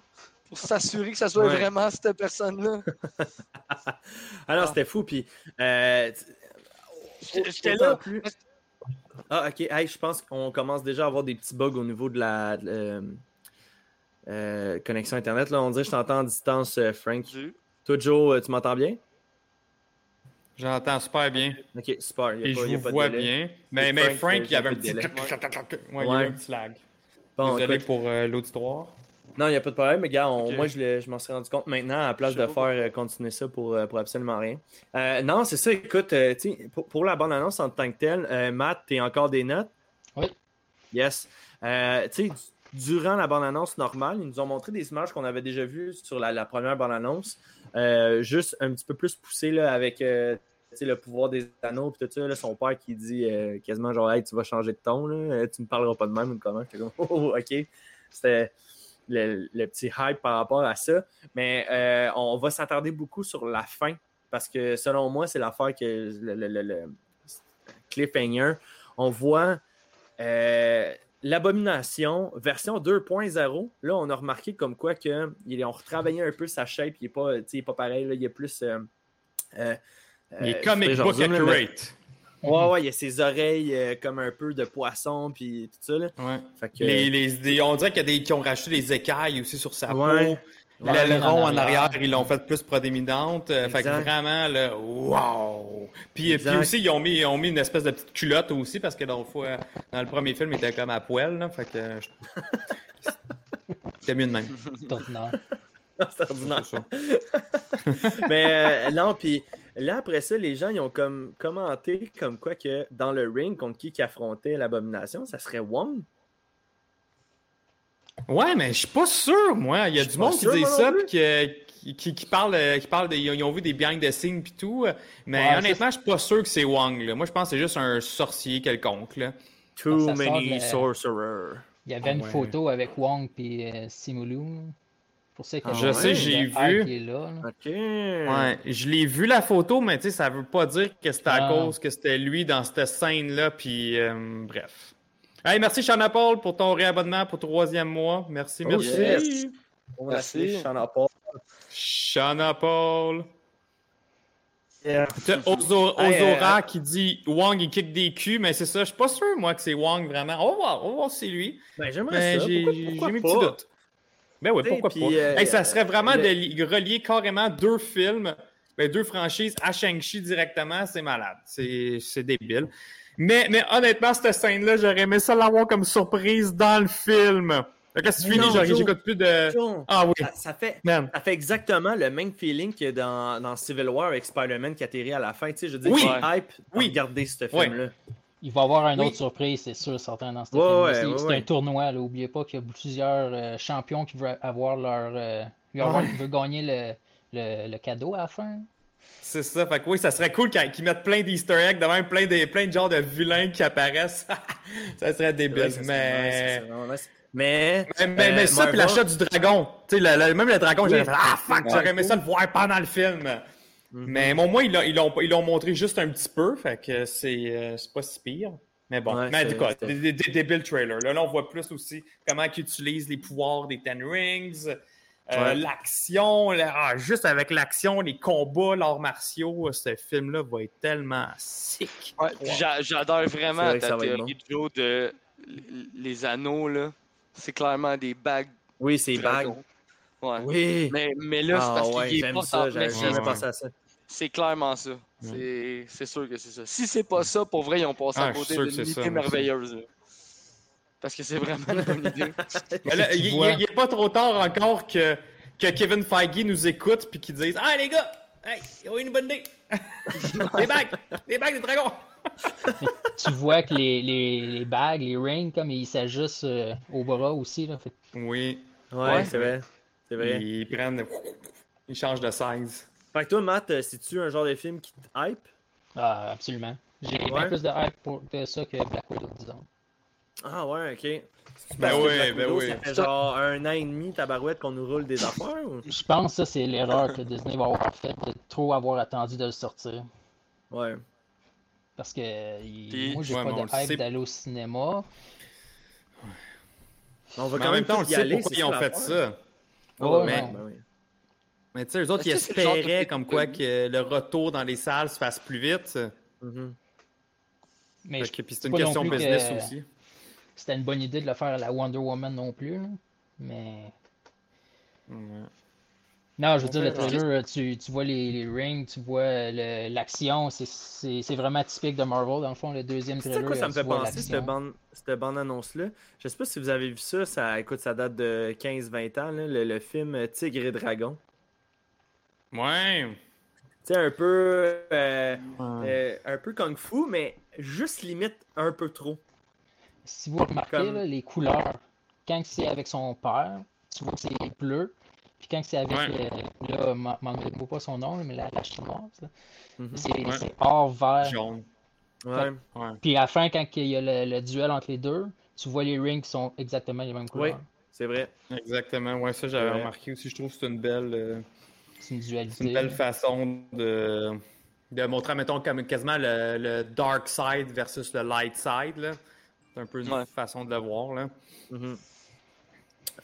pour s'assurer que ça soit Ouais. vraiment cette personne-là. Ah. c'était fou. Puis, euh, J'étais- là. plus- Ah, ok. Hey, je pense qu'on commence déjà à avoir des petits bugs au niveau de la de, euh, euh, connexion Internet. Là. On dirait que je t'entends en distance, euh, Frank. Du- Toi, Joe, tu m'entends bien? J'entends super bien. Ok, super. Y a Et pas- je y a vous pas vois délai. bien. Mais, mais Frank, Frank, il y avait a un petit. délai. Ouais, il y avait Ouais. un petit lag. Bon, Désolé écoute, pour euh, l'auditoire. Non, il n'y a pas de problème, mais gars, on- moi je, m'en suis rendu compte maintenant à la place de faire euh, continuer ça pour, euh, pour absolument rien. Euh, non, c'est ça, écoute, euh, tu sais, pour, pour la bande-annonce en tant que telle, euh, Matt, t'es encore des notes? Oui. Yes. Euh, tu sais, du- durant la bande-annonce normale, ils nous ont montré des images qu'on avait déjà vues sur la, la première bande-annonce, euh, juste un petit peu plus poussées là, avec euh, tu le pouvoir des anneaux et tout ça. là, son père qui dit euh, quasiment genre, hey, tu vas changer de ton, là, tu me parleras pas de même ou comment. Oh, ok. C'était le, le petit hype par rapport à ça. Mais euh, on va s'attarder beaucoup sur la fin parce que selon moi, c'est l'affaire que le, le- le- le cliffhanger. On voit euh, l'abomination version 2.0. Là, on a remarqué comme quoi que ils ont retravaillé un peu sa shape. Il n'est pas, pas pareil. Là, il est plus. euh, euh, Il est comic book accurate. Ouais, ouais, il y a ses oreilles euh, comme un peu de poisson, puis tout ça. Là. Ouais. Fait que, Les, les, des- on dirait qu'il y a des qui ont racheté des écailles aussi sur sa Ouais. peau. Ouais, L'aileron en en arrière. ils l'ont fait plus prédominante. Euh, Fait que vraiment, là, wow! Puis, puis aussi, ils ont, mis, ils ont mis une espèce de petite culotte aussi, parce que dans, le fois, dans le premier film, il était comme à poil. Là, fait que. euh, je- C'était mieux de même. C'est ordinaire. c'est ordinaire. Mais euh, non, puis là, après ça, les gens ils ont comme commenté comme quoi que dans le ring, contre qui qui affrontait l'abomination, ça serait Wong. Ouais, mais je suis pas sûr, moi. Il y a du monde qui dit ça, puis qui, qui, qui parle, euh, qui parle des- ils, ont, ils ont vu des behind the scenes puis tout. euh, Mais Ouais, honnêtement, je suis pas sûr que c'est Wong. Là. Moi, je pense que c'est juste un sorcier quelconque. Là. Too many de la- sorcerers. Il y avait une ouais. photo avec Wong et euh, Simulu. Pour ça que Ah Je sais, j'ai vu. là. Ouais, je l'ai vu la photo, mais tu sais, ça veut pas dire que c'était à Ah. cause que c'était lui dans cette scène-là, puis euh, bref. Hey, merci Shana Paul pour ton réabonnement pour troisième mois. Merci, Oh, merci. yes. Merci. Merci. Shana Paul. Shana Paul. Yeah. Hey, Ozora euh, qui dit Wong il kick des culs, mais c'est ça, je suis pas sûr moi que c'est Wong vraiment. On va voir, on va voir si c'est lui. Ben, j'aimerais Mais ça. j'ai Pourquoi- j'ai pourquoi mes pas? petits doutes. Ben T'sais, pourquoi pas. euh, Hey, ça serait vraiment le- de li- relier carrément deux films, ben, deux franchises à Shang-Chi directement, c'est malade. C'est débile. Mais, mais honnêtement, cette scène-là, j'aurais aimé ça l'avoir comme surprise dans le film. Là, c'est fini, j'écoute plus de. Joe, Ah oui, Ça, ça fait, man. ça fait exactement le même feeling que dans, dans Civil War avec Spider-Man qui atterrit à la fin. Tu sais, je veux dire, Oui. hype Oui. oui. regarder ce film-là. Il va y avoir une Oui. autre surprise, c'est sûr, certain, dans ce Ouais, film. ouais, c'est ouais, un tournoi, là. N'oubliez pas qu'il y a plusieurs euh, champions qui veulent avoir leur. euh, veulent avoir- Ouais. veulent gagner le, le, le cadeau à la fin. C'est ça, fait que oui, ça serait cool qu'ils mettent plein d'easter eggs, de même plein de, plein de genres de vilains qui apparaissent. ça serait débile, Ouais, ça serait mais... Mais, Mais, mais, mais euh, ça, puis l'achat du dragon. Tu sais, le- le- même le dragon, Oui. j'aurais fait Ah fuck, Ouais. j'aurais aimé ça le voir pendant le film. Mhm. Mais bon, moi, ils l'ont- ils l'ont montré juste un petit peu, fait que c'est euh, c'est pas si pire. Mais bon, Ouais, mais cas, c'est- des, des, des débiles trailers. Là, là, on voit plus aussi comment ils utilisent les pouvoirs des Ten Rings, euh, Ouais. l'action, la- ah, juste avec l'action, les combats, l'arts martiaux, ce film-là va être tellement sick. Ouais, puis j'a- J'adore C'est vraiment vrai ta théorie, Joe, de les anneaux, là. C'est clairement des bagues. Oui, c'est bague. dragons. Ouais. Oui. Mais, mais là, c'est ah, parce ouais, qu'il est pas ça. C'est clairement ça. C'est c'est sûr que c'est ça. Si c'est pas ça, pour vrai, ils ont passé Ah, à côté d'une ça, idée merveilleuse. là. Parce que c'est vraiment une bonne idée. Mais là, Tu il n'est pas trop tard encore que, que Kevin Feige nous écoute puis qu'il dise Ah les gars, hey, ils ont une bonne idée. les bagues, les bagues des dragons. tu vois que les, les, les bagues, les rings, comme ils s'ajustent euh, au bras aussi. Là, fait Oui, Ouais, c'est vrai. C'est vrai. ils prennent, ils changent de size. Fait que toi, Matt, euh, c'est-tu un genre de film qui te hype? Ah, absolument. J'ai bien Ouais. plus de hype pour de ça que Black Widow, disons. Ah ouais, ok. Ben oui, ben oui. Ça fait genre un an et demi, tabarouette, qu'on nous roule des affaires ou? Je pense que ça, c'est l'erreur que Disney va avoir faite de trop avoir attendu de le sortir. Ouais. Parce que il- Puis- moi, j'ai Ouais, pas de hype sait. d'aller au cinéma. On va Mais quand en même temps, on y sait aller, pourquoi ils ont fait ça. Oh, mais, ben oui. Mais tu sais, eux autres, ils c'est espéraient film comme que- quoi que le retour dans les salles se fasse plus vite. Mhm. Mais que- Puis c'est c'est une question business que aussi. C'était une bonne idée de le faire à la Wonder Woman non plus. là. Mais Ouais. Non, je veux On dire, le trailer, tu, tu vois les, les rings, tu vois le- l'action, c'est- c'est c'est vraiment typique de Marvel, dans le fond, le deuxième C'est trailer. quoi ça me tu fait penser, cette l'action. bande, cette bande annonce-là? Je sais pas si vous avez vu ça, ça, écoute, ça date de 15-20 ans, là, le, le film euh, Tigre et Dragon. Ouais. Tu sais, un peu, euh, euh, un peu kung fu, mais juste limite un peu trop. Si vous remarquez, Comme- là, les couleurs, quand c'est avec son père, tu vois que c'est bleu. Puis quand c'est avec, Ouais. euh, là, m'en pas son nom, mais la, la chinoise, Mhm. c'est Ouais. or vert. Jaune. Ouais. Puis à la fin, quand il y a le, le duel entre les deux, tu vois les rings qui sont exactement les mêmes Oui, couleurs. c'est vrai. Exactement. Ouais, ça, j'avais remarqué aussi. Je trouve que c'est une belle. euh, C'est une C'est dualité. une belle façon de, de montrer, mettons, comme quasiment le, le dark side versus le light side. là. C'est un peu une Ouais. façon de le voir. Là. Mhm.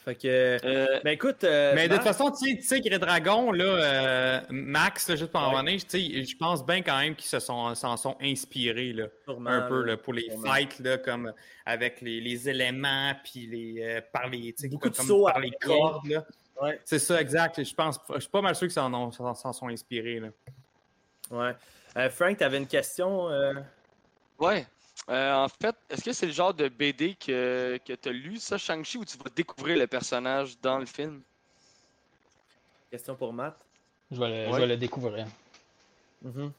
Fait que. Euh, Ben écoute. euh, Mais de toute façon, tu sais, Tigre et Dragon, là, euh, Max, là, juste pour en Ouais. revenir, tu sais, je pense bien quand même qu'ils se sont, s'en sont inspirés là, sûrement, un peu là, pour les sûrement. fights, là, comme avec les, les éléments, puis les, euh, par les, tu sais, Beaucoup de comme sauts par les cordes. Là. Ouais. C'est ça, exact. Je pense, je suis pas mal sûr qu'ils s'en, ont- s'en, sont inspirés. Là. Ouais. Euh, Frank, t'avais une question? euh, Ouais. Euh, en fait, est-ce que c'est le genre de BD que, que tu as lu, ça, Shang-Chi, ou tu vas découvrir le personnage dans le film? Question pour Matt. Je vais le, je Ouais. vais le découvrir. Mhm.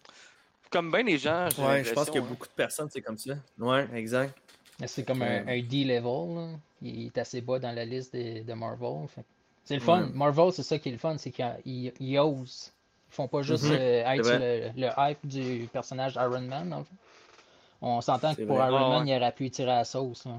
Comme bien les gens, j'ai Ouais, je pense l'impression, qu'il y a hein. beaucoup de personnes, c'est comme ça. Ouais, exact. Mais C'est comme un, un D-level. là. Il est assez bas dans la liste de, de Marvel. Fait que C'est le fun. Ouais. Marvel, c'est ça qui est le fun, c'est qu'ils ils osent. Ils font pas juste Mhm. euh, être le, le hype du personnage Iron Man. dans le fond. On s'entend que pour vrai. Iron Ah, Man, il aurait pu tirer à la sauce. là.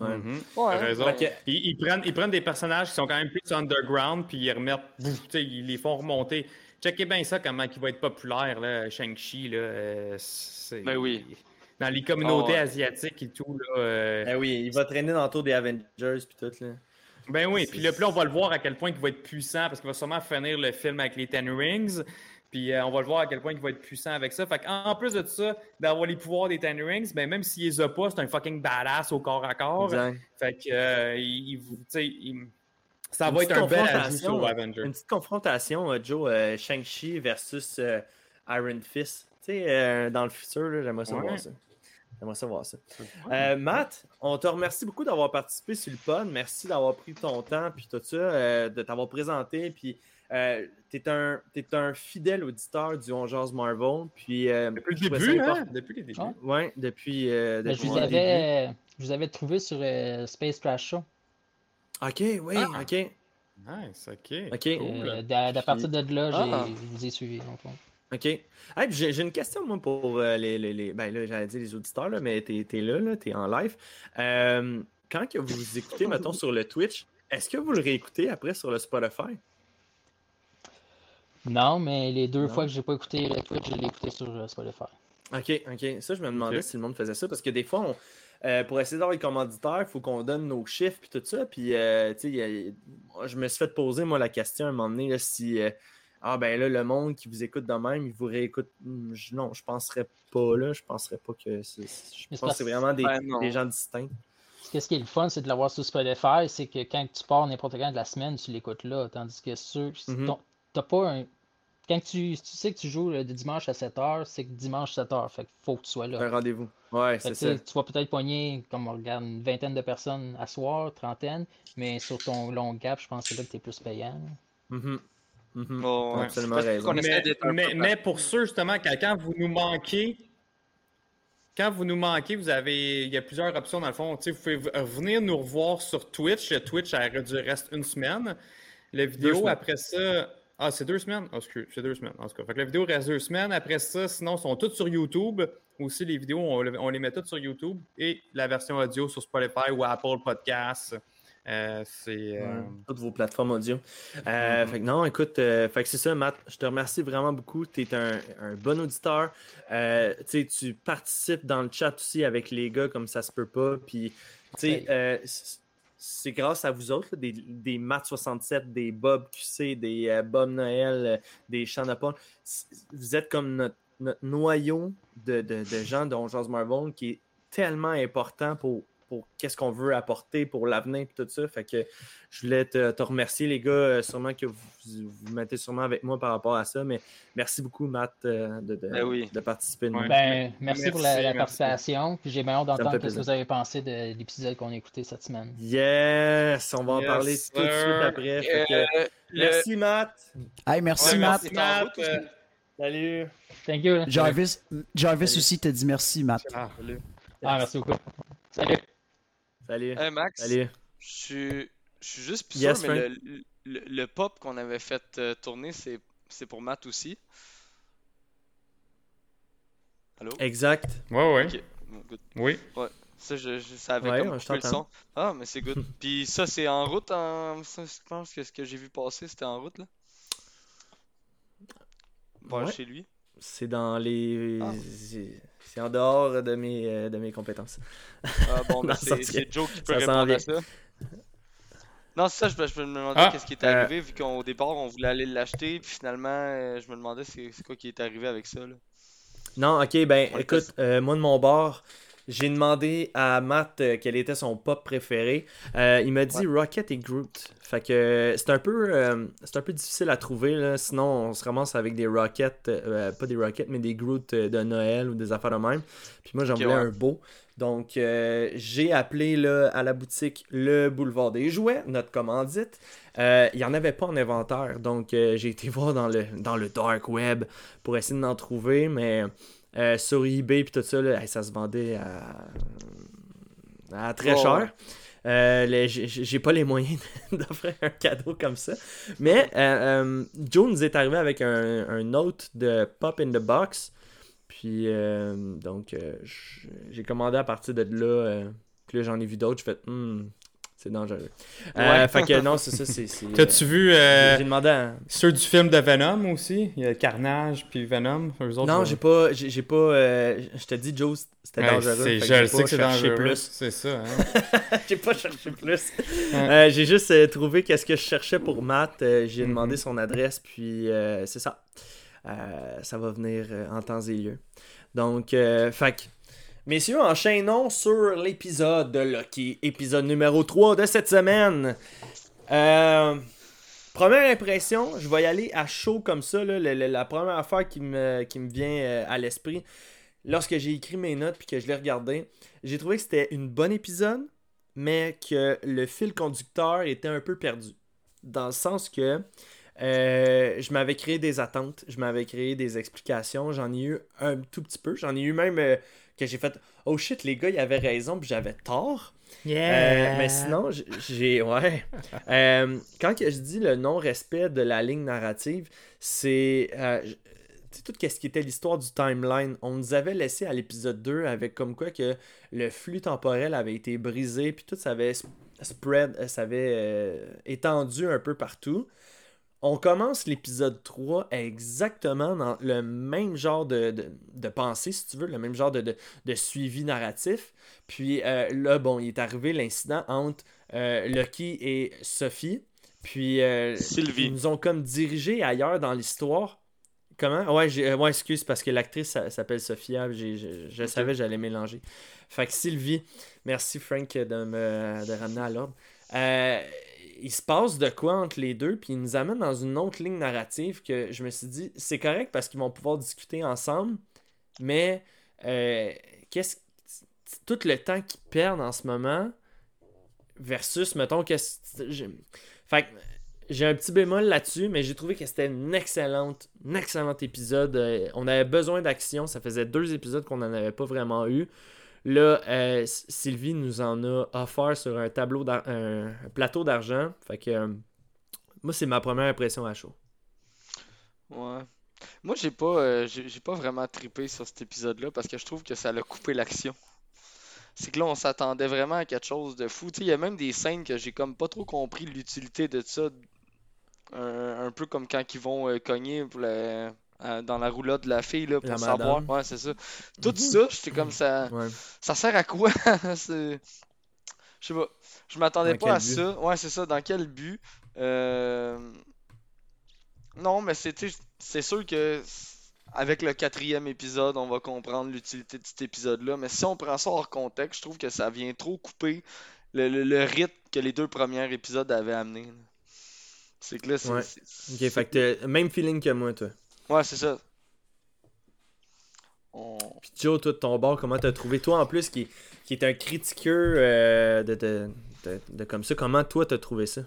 Ouais. Mhm. Ouais. Raison. Que- Ils, ils prennent, ils prennent des personnages qui sont quand même plus underground, puis ils remettent, bouf, tu sais, ils les font remonter. Checkez bien ça, comment il va être populaire, là, Shang-Chi. Là, euh, c'est- Ben oui. Dans les communautés Ah ouais. asiatiques et tout. Là, euh, Ben oui, il va traîner dans le tour des Avengers puis tout, là. Ben oui, puis là, on va le voir à quel point il va être puissant, parce qu'il va sûrement finir le film avec les Ten Rings. Puis euh, on va le voir à quel point il va être puissant avec ça. Fait qu'en plus de ça, d'avoir les pouvoirs des Ten Rings, ben même s'il les a pas, c'est un fucking badass au corps à corps. Exact. Fait que, euh, il, il- ça Une va être un bel ajout euh, Avengers. Une petite confrontation, euh, Joe, euh, Shang-Chi versus Iron Fist. Tu sais, dans le futur, j'aimerais ça Ouais. voir ça. J'aimerais ça voir ça. Euh, Matt, on te remercie beaucoup d'avoir participé sur le pod. Merci d'avoir pris ton temps, puis tout ça, euh, de t'avoir présenté. Puis, euh, t'es un, t'es un fidèle auditeur du On Jase Marvel. Puis, euh, Depuis le début, hein? Depuis le début. Ah. Ouais, depuis, euh, Ben, je, depuis vous le début. avais, je vous avais trouvé sur euh, Space Trash Show. Ok, oui, Ah. ok. Nice, ok. Ok. Cool. Euh, d'à partir de là, j'ai- Ah. je vous ai suivi. fond. OK. Hey, j'ai j'ai une question, moi, pour euh, les, les, les- Ben là, j'allais dire les auditeurs, là, mais t'es es là, là t'es en live. Euh, quand que vous écoutez, mettons, sur le Twitch, est-ce que vous le réécoutez après sur le Spotify? Non, mais les deux Non. fois que j'ai pas écouté le Twitch, je l'ai écouté sur euh, Spotify. OK, OK. Ça, je me demandais si le monde faisait ça, parce que des fois, on- euh, pour essayer d'avoir les commanditaires, il faut qu'on donne nos chiffres puis tout ça. Puis, euh, tu sais, je me suis fait poser, moi, la question à un moment donné, là, si... euh, ah ben là, le monde qui vous écoute de même, il vous réécoute. Hmm, je- non, je penserais pas là. Je penserais pas que c'est. Je pense c'est que c'est vraiment des, Ben des gens distincts. Parce que ce qui est le fun, c'est de l'avoir sur Spotify, c'est que quand tu pars n'importe quand de la semaine, tu l'écoutes là. Tandis que sur, si Mhm. ton- t'as pas un. Quand tu, si tu sais que tu joues le dimanche à 7h, c'est que dimanche 7h. Fait qu'il faut que tu sois là. Un rendez-vous. Ouais, c'est ça. tu vas peut-être pogner, comme on regarde, une vingtaine de personnes à soir, trentaine, mais sur ton long gap, je pense que c'est là que tu es plus payant. Mhm. Bon, ouais. absolument raison. Mais, pour ceux, justement, quand, vous nous manquez, quand vous nous manquez, vous avez, il y a plusieurs options dans le fond. Tu sais, vous pouvez venir nous revoir sur Twitch. Twitch, ça du reste une semaine. La vidéo, après ça. Ah, c'est deux semaines? Ah, excuse, c'est deux semaines. En tout cas, fait que la vidéo reste deux semaines. Après ça, sinon, sont toutes sur YouTube. Aussi, les vidéos, on, on les met toutes sur YouTube. Et la version audio sur Spotify ou Apple Podcasts. Euh, c'est. euh, Toutes vos plateformes audio. Euh, Fait que non, écoute, euh, fait que c'est ça, Matt. Je te remercie vraiment beaucoup. Tu es un, un bon auditeur. Euh, tu sais, tu participes dans le chat aussi avec les gars comme ça se peut pas. Puis, tu sais, Hey. euh, c- c'est grâce à vous autres, là, des, des Matt 67, des Bob QC, des euh, Bob Noël, euh, des Chanapon. Vous êtes comme notre, notre noyau de, de, de gens de On Jase Marvel qui est tellement important pour pour qu'est-ce qu'on veut apporter pour l'avenir et tout ça. Fait que je voulais te, te remercier, les gars. euh, Sûrement que vous, vous mettez sûrement avec moi par rapport à ça. Mais merci beaucoup, Matt, euh, de, de, Ben oui. de participer. Ben, merci, pour la, participation. Puis j'ai bien hâte d'entendre ce que vous avez pensé de l'épisode qu'on a écouté cette semaine. Yes! On va en parler tout de suite après. Fait que, Euh, le- Merci, Matt. Hey, merci, Ouais, Matt. merci, Matt. Euh, Salut. Thank you. Jarvis, Jarvis aussi te dit merci, Matt. ah, salut. Ah, merci beaucoup. Salut. Salut. Hey, Max, Salut. je suis je suis juste plus Yes, sûr, mais le, le, le pop qu'on avait fait euh, tourner, c'est c'est pour Matt aussi. Allô? Exact. Ouais, ouais. Good. Oui. Ça, je, je savais Ouais, comme je le son. Ah, mais c'est good. Puis ça, c'est en route. En... ça, je pense que ce que j'ai vu passer, c'était en route, là. Ouais. chez lui. C'est dans les. Ah. C'est- en dehors de mes, euh, de mes compétences. Ah, bon, ben, c'est Joe qui peut répondre à ça. Non, c'est ça, je, je me demandais Ah, qu'est-ce qui euh, arrivé, vu qu'au départ, on voulait aller l'acheter, puis finalement, euh, je me demandais c'est c'est quoi qui est arrivé avec ça, là. Non, ok, ben écoute, euh, moi de mon bord, j'ai demandé à Matt euh, quel était son pop préféré. Euh, il m'a dit Rocket et Groot. Fait que c'est un peu euh, c'est un peu difficile à trouver là. Sinon on se ramasse avec des Rockets, euh, pas des Rockets, mais des Groot de Noël ou des affaires de même. Puis moi j'en voulais ouais. un beau. Donc j'ai appelé là, à la boutique le Boulevard des Jouets, notre commandite. Il n'y en avait pas en inventaire. Donc j'ai été voir dans le, dans le dark web pour essayer d'en trouver. Mais euh, sur eBay puis tout ça, là, ça se vendait à, à très cher. Euh, j'ai pas les moyens d'offrir un cadeau comme ça. Mais euh, euh, Joe nous est arrivé avec un, un note de Pop in the Box. Puis donc j'ai commandé à partir de là. puis là j'en ai vu d'autres. J'ai fait Hmm, c'est dangereux. Euh, Ouais. fait que non, c'est ça. c'est T'as-tu euh, vu euh, J'ai demandé à, ceux du film de Venom aussi? Il y a Carnage puis Venom. Eux autres, Non, euh, j'ai pas. J'ai pas. euh, je te dis, Joe, c'était ouais, dangereux. Je sais pas que c'est dangereux. plus. C'est ça. Hein? j'ai pas cherché plus. Euh, j'ai juste euh, trouvé qu'est-ce que je cherchais pour Matt. Euh, j'ai Mhm. demandé son adresse, puis euh, c'est ça. Euh, ça va venir euh, en temps et lieu. Donc, euh, fait que, Messieurs, enchaînons sur l'épisode de Loki, épisode numéro 3 de cette semaine. Euh, première impression, je vais y aller à chaud comme ça. la première affaire qui me, vient euh, à l'esprit, lorsque j'ai écrit mes notes puis que je l'ai regardé, j'ai trouvé que c'était une bonne épisode, mais que le fil conducteur était un peu perdu. Dans le sens que euh, je m'avais créé des attentes, je m'avais créé des explications, j'en ai eu un tout petit peu. J'en ai eu même que j'ai fait Oh shit, les gars, ils avaient raison, puis j'avais tort. Euh, mais sinon, j'ai. Ouais. Euh, quand que je dis le non-respect de la ligne narrative, c'est. euh, j- tu sais, tout ce qui était l'histoire du timeline, on nous avait laissé à l'épisode 2 avec comme quoi que le flux temporel avait été brisé, puis tout ça avait sp- spread, ça avait euh, étendu un peu partout. On commence l'épisode 3 exactement dans le même genre de, de, de pensée, si tu veux, le même genre de, suivi narratif. Puis euh, là, bon, il est arrivé l'incident entre euh, Lucky et Sophie. Puis euh, Sylvie. ils nous ont comme dirigé ailleurs dans l'histoire. Comment? Ouais, j'ai, ouais excuse, parce que l'actrice s'appelle Sophia. j'ai- Je, je savais que j'allais mélanger. Fait que Sylvie, merci Frank de me de ramener à l'ordre. Il se passe de quoi entre les deux, puis il nous amène dans une autre ligne narrative que je me suis dit, c'est correct parce qu'ils vont pouvoir discuter ensemble, mais euh, qu'est-ce tout le temps qu'ils perdent en ce moment versus, mettons, qu'est-ce Fait que j'ai un petit bémol là-dessus, mais j'ai trouvé que c'était un excellent épisode. Euh, on avait besoin d'action, ça faisait deux épisodes qu'on n'en avait pas vraiment eu. Là, euh, Sylvie nous en a offert sur un tableau, un, plateau d'argent. Fait que euh, moi, c'est ma première impression à chaud. Ouais. Moi, j'ai pas, euh, j'ai pas vraiment trippé sur cet épisode-là parce que je trouve que ça l'a coupé l'action. C'est que là, on s'attendait vraiment à quelque chose de fou. Il y a même des scènes que j'ai comme pas trop compris l'utilité de ça. Un, peu comme quand ils vont cogner pour la- à- dans la roulotte de la fille là, pour La savoir. madame. Ouais, c'est ça. Tout ça, j'étais comme ça. Ouais. Ça sert à quoi? Je sais pas. Je m'attendais pas à but? ça. Ouais, c'est ça. Dans quel but? Euh, Non, mais c'est c'est sûr que avec le quatrième épisode, on va comprendre l'utilité de cet épisode-là. Mais si on prend ça hors contexte, je trouve que ça vient trop couper le, le- le rythme que les deux premiers épisodes avaient amené. là. C'est que là, c'est. Ouais. Ok, fait que même feeling que moi, toi. Ouais, c'est ça. On- Puis Joe, toi, de ton bord, comment t'as trouvé? Toi, en plus, qui, qui est un critiqueur euh, de, de, de- de comme ça, comment toi, t'as trouvé ça?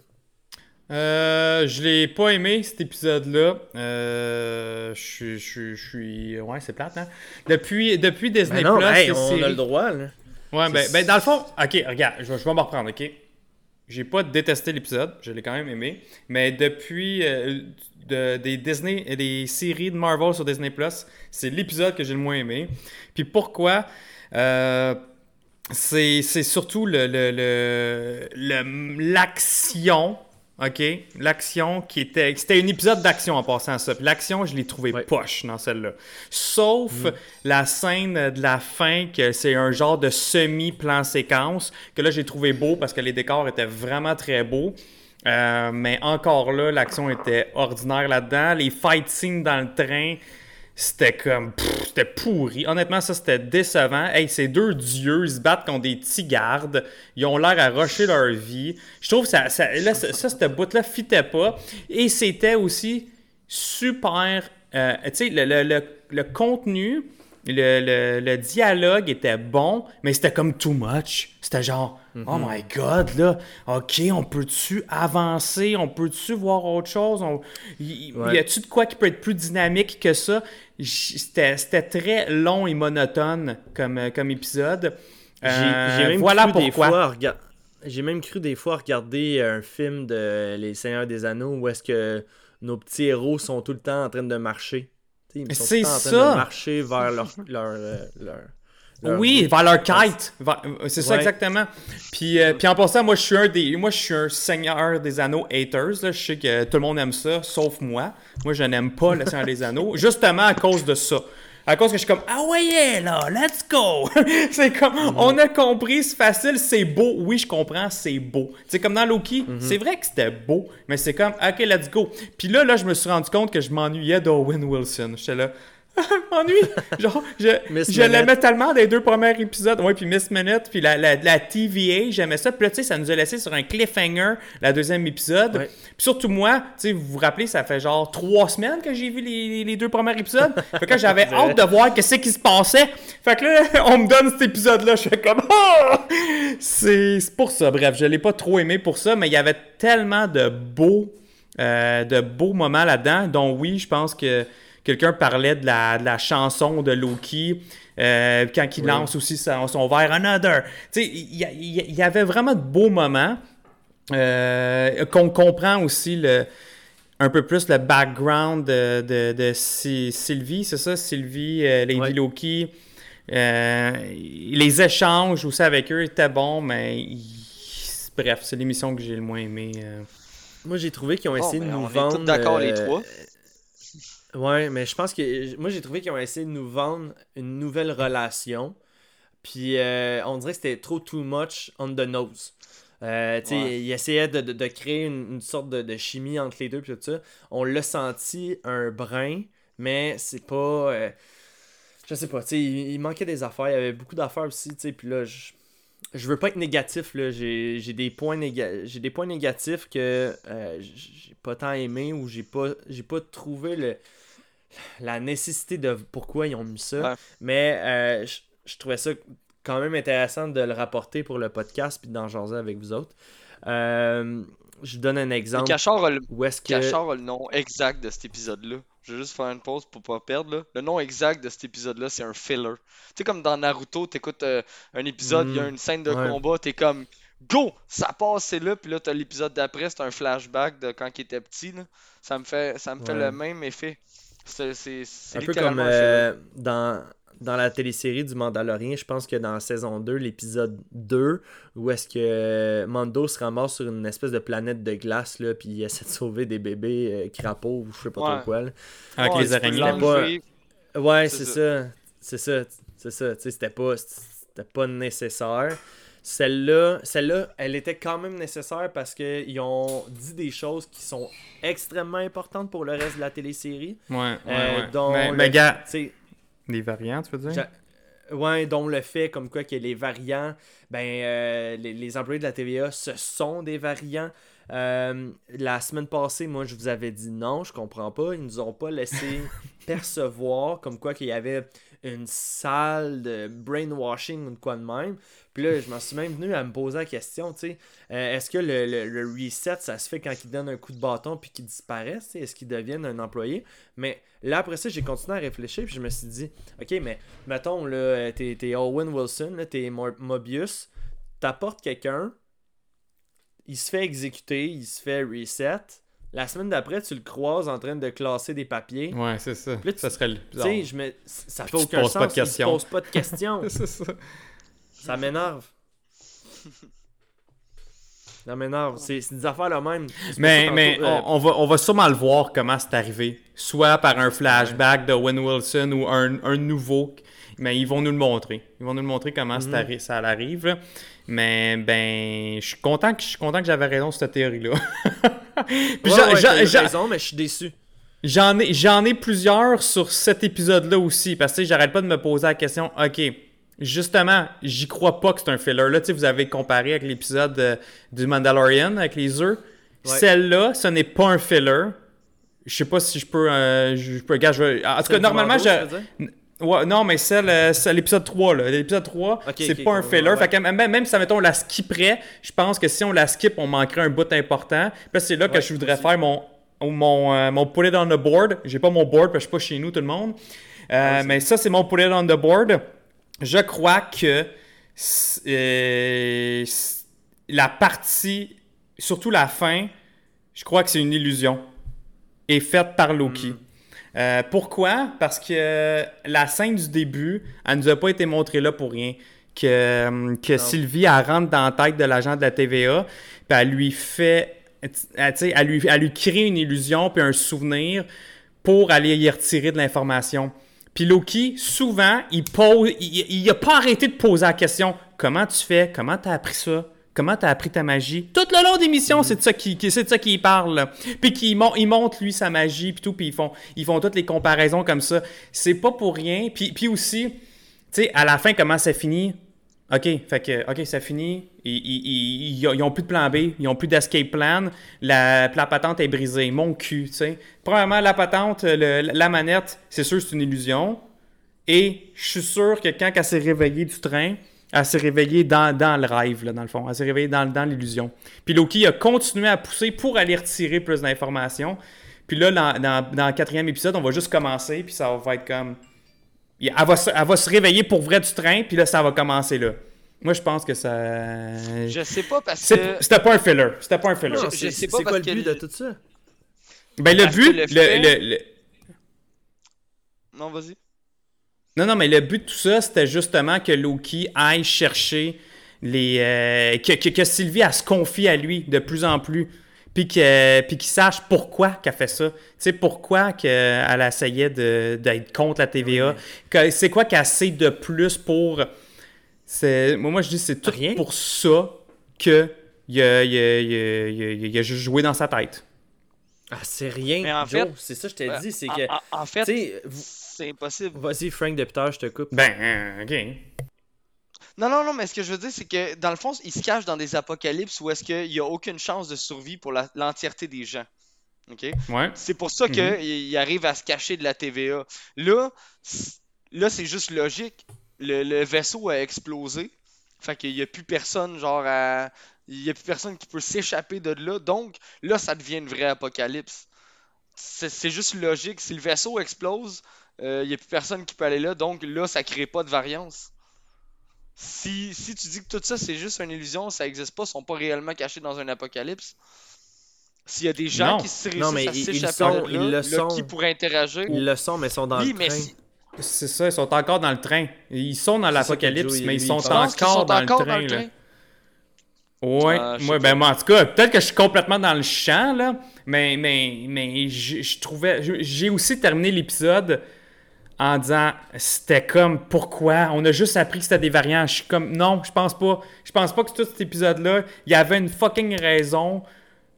Euh, je l'ai pas aimé cet épisode-là. Euh, je suis, je suis, je suis, ouais, c'est plate, hein. Depuis, depuis Disney Ben non, Plus, hey, on a le droit, là. Ouais, ben, ben, dans le fond, ok, regarde, je, vais- je vais m'en reprendre, ok? J'ai pas détesté l'épisode, je l'ai quand même aimé, mais depuis euh, de- des Disney, des séries de Marvel sur Disney Plus, c'est l'épisode que j'ai le moins aimé. Puis pourquoi Euh, c'est surtout le le- le- le- l'action. OK? L'action qui était. C'était un épisode d'action en passant à ça. L'action, je l'ai trouvé poche dans celle-là. Sauf la scène de la fin, que c'est un genre de semi-plan séquence, que là, j'ai trouvé beau parce que les décors étaient vraiment très beaux. Euh, mais encore là, l'action était ordinaire là-dedans. Les fight scenes dans le train, c'était comme. C'était pourri. Honnêtement, ça, c'était décevant. Hey, ces deux dieux, ils se battent contre des petits gardes. Ils ont l'air à rusher leur vie. Je trouve que ça, ça, là, ça, cette bout-là fitait pas. Et c'était aussi super. euh, tu sais, le- le- le contenu, le, le- le dialogue était bon, mais c'était comme too much. C'était genre, oh Mhm. my god, là, ok, on peut-tu avancer, on peut-tu voir autre chose? On- y, Ouais. y a-tu de quoi qui peut être plus dynamique que ça? C'était très long et monotone comme, euh, comme épisode. J'ai Euh, j'ai même voilà cru des pourquoi. fois à rega- J'ai même cru des fois regarder un film de Les Seigneurs des Anneaux où est-ce que nos petits héros sont tout le temps en train de marcher. Ils sont en train de marcher vers leur, leur, euh, leur, leur Oui, vers leur. Vers- euh, C'est ça Ouais. exactement. Puis, euh, puis en passant, moi je suis un des, moi je suis un Seigneur des Anneaux haters. Là. Je sais que tout le monde aime ça, sauf moi. Moi je n'aime pas le Seigneur des Anneaux, justement à cause de ça. À cause que je suis comme ah ouais yeah, là, let's go. c'est comme on a compris, c'est facile, c'est beau. Oui, je comprends, c'est beau. C'est comme dans Loki, c'est vrai que c'était beau, mais c'est comme ok, let's go. Puis là, là, je me suis rendu compte que je m'ennuyais d'Owen Wilson. J'étais là. m'ennuie. Genre, je, je l'aimais tellement des deux premiers épisodes. Ouais, puis Miss Minute, puis la, la, la TVA, j'aimais ça. Puis là, tu sais, ça nous a laissé sur un cliffhanger, la deuxième épisode. Ouais. Puis surtout moi, tu sais, vous vous rappelez, ça fait genre trois semaines que j'ai vu les, les- les deux premiers épisodes. fait que j'avais hâte de voir qu'est-ce qui se passait. Fait que là, on me donne cet épisode-là, je fais comme! C'est c'est pour ça. Bref, je l'ai pas trop aimé pour ça, mais il y avait tellement de beaux, euh, de beaux moments là-dedans, dont oui, je pense que quelqu'un parlait de la, de la chanson de Loki. euh, quand il Oui. lance aussi son, son verre Another. Tu sais, il y, avait vraiment de beaux moments. Euh, qu'on comprend aussi le, un peu plus le background de, de, de Sy- Sylvie, c'est ça? Sylvie, euh, Lady Ouais. Loki. Euh, les échanges aussi avec eux étaient bons, mais ils- bref, c'est l'émission que j'ai le moins aimé. euh. Moi, j'ai trouvé qu'ils ont essayé ben, de nous on est vendre. tous d'accord, les trois. Ouais, mais je pense que. Moi, j'ai trouvé qu'ils ont essayé de nous vendre une nouvelle relation. Puis, euh, on dirait que c'était trop too much on the nose. Euh, tu sais, Ouais. ils essayaient de, de- de créer une, une sorte de, de chimie entre les deux, puis tout ça. On l'a senti un brin, mais c'est pas. euh, je sais pas, tu sais, il, il manquait des affaires. Il y avait beaucoup d'affaires aussi, tu sais, puis là, je. Je veux pas être négatif, là. J'ai des, points néga- j'ai des points négatifs que euh, j'ai pas tant aimé ou j'ai pas, j'ai pas trouvé le, la nécessité de pourquoi ils ont mis ça. Ouais. Mais euh, je, je trouvais ça quand même intéressant de le rapporter pour le podcast puis d'en jaser avec vous autres. Euh, je vous donne un exemple. Cachard a le... Où est-ce que. Cachard a le nom exact de cet épisode-là. Je vais juste faire une pause pour pas perdre. Là. Le nom exact de cet épisode-là, c'est un filler. Tu sais, comme dans Naruto, t'écoutes euh, un épisode, il y a Mm, une scène de ouais. combat, t'es comme Go! Ça passe, c'est là, puis là, t'as l'épisode d'après, c'est un flashback de quand il était petit. Là. Ça me fait, ça me fait le même effet. C'est un peu comme euh, dans, dans la télésérie du Mandalorien, je pense que dans la saison 2, l'épisode 2, où est-ce que euh, Mando se ramasse sur une espèce de planète de glace, là, puis il essaie de sauver des bébés euh, crapauds ou je sais pas Ouais. trop quoi. là. Avec Ouais, les araignées. l'enlever. Ouais, C'est ça. C'est ça. C'est ça. Tu sais, c'était pas, c'était pas nécessaire. Celle-là, celle-là, elle était quand même nécessaire parce qu'ils ont dit des choses qui sont extrêmement importantes pour le reste de la télésérie. Ouais, ouais, Euh, ouais. dont mais, le- mais gars, des variantes, tu veux dire? Ouais, dont le fait comme quoi que les variants, ben euh, les, les employés de la TVA, ce sont des variants. Euh, la semaine passée, moi, je vous avais dit non, je comprends pas. Ils nous ont pas laissé percevoir comme quoi qu'il y avait une salle de brainwashing ou de quoi de même. Puis là, je m'en suis même venu à me poser la question, tu sais, euh, est-ce que le, le- le reset, ça se fait quand ils donnent un coup de bâton puis qu'ils disparaissent, est-ce qu'ils deviennent un employé? Mais là, après ça, j'ai continué à réfléchir puis je me suis dit, ok, mais mettons, là, euh, t'es, Owen Wilson, là, t'es Mo- Mobius, t'apportes quelqu'un, il se fait exécuter, il se fait reset. La semaine d'après, tu le croises en train de classer des papiers. Ouais, c'est ça. Puis là, tu- ça serait le Tu sais, je me... ça Puis fait tu te aucun poses sens. pas de il questions. pose pas de questions. c'est ça. Ça m'énerve. Ça m'énerve. C'est des affaires là même. Mais, mais tantôt, euh, on, va, on va sûrement le voir comment c'est arrivé. Soit par un flashback de Owen Wilson ou un, un nouveau. Mais ils vont nous le montrer. Ils vont nous le montrer comment Mhm. arri- ça arrive. là. Mais ben, je suis content que je suis content que j'avais raison sur cette théorie-là. Puis ouais, ouais, j'en- raison, mais je suis déçu. J'en ai, j'en ai plusieurs sur cet épisode-là aussi, parce que j'arrête pas de me poser la question, ok, justement, j'y crois pas que c'est un filler. Là, tu sais, vous avez comparé avec l'épisode euh, du Mandalorian avec les œufs. Ouais. Celle-là, ce n'est pas un filler. Je sais pas si je peux. euh, je peux gars, je En tout cas, normalement, je. Ouais, non, mais celle, euh, c'est l'épisode 3, là. L'épisode 3, Ok, c'est pas un filler. ouais. Fait que même, même si, mettons, on la skipperait, je pense que si on la skip, on manquerait un bout important. Puis c'est là que Ouais, je voudrais faire mon, mon, euh, mon put it on the board. J'ai pas mon board parce que je suis pas chez nous, tout le monde. Euh, mais ça, c'est mon put it on the board. Je crois que euh, la partie, surtout la fin, je crois que c'est une illusion. Est faite par Loki. Euh, pourquoi? Parce que euh, la scène du début, elle nous a pas été montrée là pour rien. Que, euh, que Sylvie, elle rentre dans la tête de l'agent de la TVA, puis elle lui fait. Elle, tu elle, lui, elle lui crée une illusion puis un souvenir pour aller y retirer de l'information. Puis Loki, souvent, il pose, il, il a pas arrêté de poser la question comment tu fais, comment t'as appris ça, comment t'as appris ta magie? Tout le long des missions, c'est de ça qui, qui- c'est ça qu'il parle. Puis qu'il mon- il montre lui sa magie puis tout, puis ils font, ils font toutes les comparaisons comme ça. C'est pas pour rien. Puis, puis aussi, tu sais, à la fin, comment ça finit? OK, fait que, OK, ça finit. Ils, ils, ils, ils ont plus de plan B, ils ont plus d'escape plan. La, la patente est brisée. Mon cul, tu sais. Premièrement, la patente, le- la manette, c'est sûr, c'est une illusion. Et je suis sûr que quand elle s'est réveillée du train, elle s'est réveillée dans, dans le rêve, là, dans le fond. Elle s'est réveillée dans, dans l'illusion. Puis Loki a continué à pousser pour aller retirer plus d'informations. Puis là, dans, dans, dans le quatrième épisode, on va juste commencer, puis ça va être comme... Elle va, se, elle va se réveiller pour vrai du train, puis là, ça va commencer là. Moi, je pense que ça... Je sais pas parce C'est- que. C'était pas un filler. C'était pas un filler. Je- c'est- sais c'est pas quoi parce le que but de tout ça? Ben, le parce but... le le- fait- le- le- Non, vas-y. Non, non, mais le but de tout ça, c'était justement que Loki aille chercher les. euh, que, que, que Sylvie, elle se confie à lui de plus en plus. Puis que- puis qu'il sache pourquoi qu'elle fait ça. Tu sais, pourquoi qu'elle essayait de- d'être contre la TVA. Que- C'est quoi qu'elle sait de plus pour. c'est- Moi, moi, je dis c'est tout Rien. pour ça que il a, il a- il a- il a- il a juste joué dans sa tête. Ah, c'est rien, Mais en Joe. fait- c'est ça que je t'ai Euh, dit. C'est en- que. en, en fait, vous- c'est impossible. Vas-y, Frank Deputer, je te coupe. Ben, euh, ok. Non, non, non, mais ce que je veux dire, c'est que dans le fond, il se cache dans des apocalypses où est-ce qu'il n'y a aucune chance de survie pour l'entièreté des gens. OK? Ouais. C'est pour ça Mhm. qu'il il arrive à se cacher de la TVA. Là, là c'est juste logique. Le, le vaisseau a explosé. Fait qu'il n'y a plus personne, genre, à... Il n'y a plus personne qui peut s'échapper de là. Donc, là, ça devient une vraie apocalypse. C'est c'est juste logique. Si le vaisseau explose, euh, il n'y a plus personne qui peut aller là. Donc, là, ça crée pas de variance. Si, si tu dis que tout ça, c'est juste une illusion, ça n'existe pas, ils sont pas réellement cachés dans un apocalypse. S'il y a des gens Non. qui se Non, réussissent mais à ils- ils s'échapper ils là, le là, sont. qui pourrait interagir? Ils le sont, mais ils sont dans oui, le mais train. si- C'est ça, ils sont encore dans le train. Ils sont dans l'apocalypse, mais ils sont encore, sont dans, encore le dans train, le là. train? Ouais, sais ouais, ben moi, en tout cas, peut-être que je suis complètement dans le champ, là, mais, mais, mais je, je trouvais... J'ai aussi terminé l'épisode en disant c'était comme pourquoi? On a juste appris que c'était des variants. Je suis comme non je pense pas. Je pense pas que tout cet épisode là il y avait une fucking raison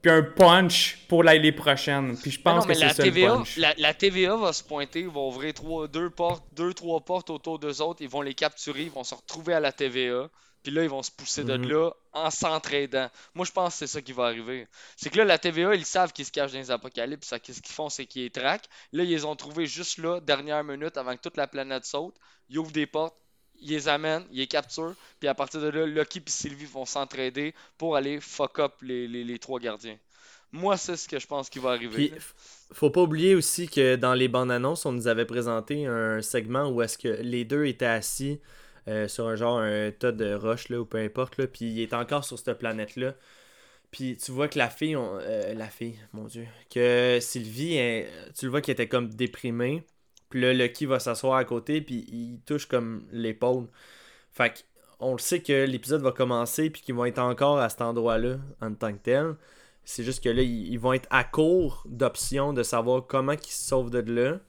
puis un punch pour l'année prochaine. Puis je Mais pense non, mais que c'est TVA, punch. la, la TVA va se pointer, ils vont ouvrir trois, deux, portes, deux, trois portes autour d'eux autres, ils vont les capturer, ils vont se retrouver à la TVA, puis là, ils vont se pousser de Mhm. là en s'entraidant. Moi, je pense que c'est ça qui va arriver. C'est que là, la TVA, ils savent qu'ils se cachent dans les apocalypses, ça, qu'est-ce qu'ils font, c'est qu'ils les traquent. Là, ils les ont trouvés juste là, dernière minute, avant que toute la planète saute. Ils ouvrent des portes, ils les amènent, ils les capturent, puis à partir de là, Lucky et Sylvie vont s'entraider pour aller fuck up les, les- les trois gardiens. Moi, c'est ce que je pense qui va arriver. Puis, faut pas oublier aussi que dans les bandes annonces, on nous avait présenté un segment où est-ce que les deux étaient assis euh, sur un genre un tas de roches là, ou peu importe là, puis il est encore sur cette planète là. Puis tu vois que la fille, on- euh, la fille, mon dieu, que Sylvie, tu le vois qu'elle était comme déprimée. Puis là, Lucky va s'asseoir à côté, puis il touche comme l'épaule. Fait on le sait que l'épisode va commencer, puis qu'ils vont être encore à cet endroit-là en tant que tel. C'est juste que là, ils, ils vont être à court d'options de savoir comment ils se sauvent de là.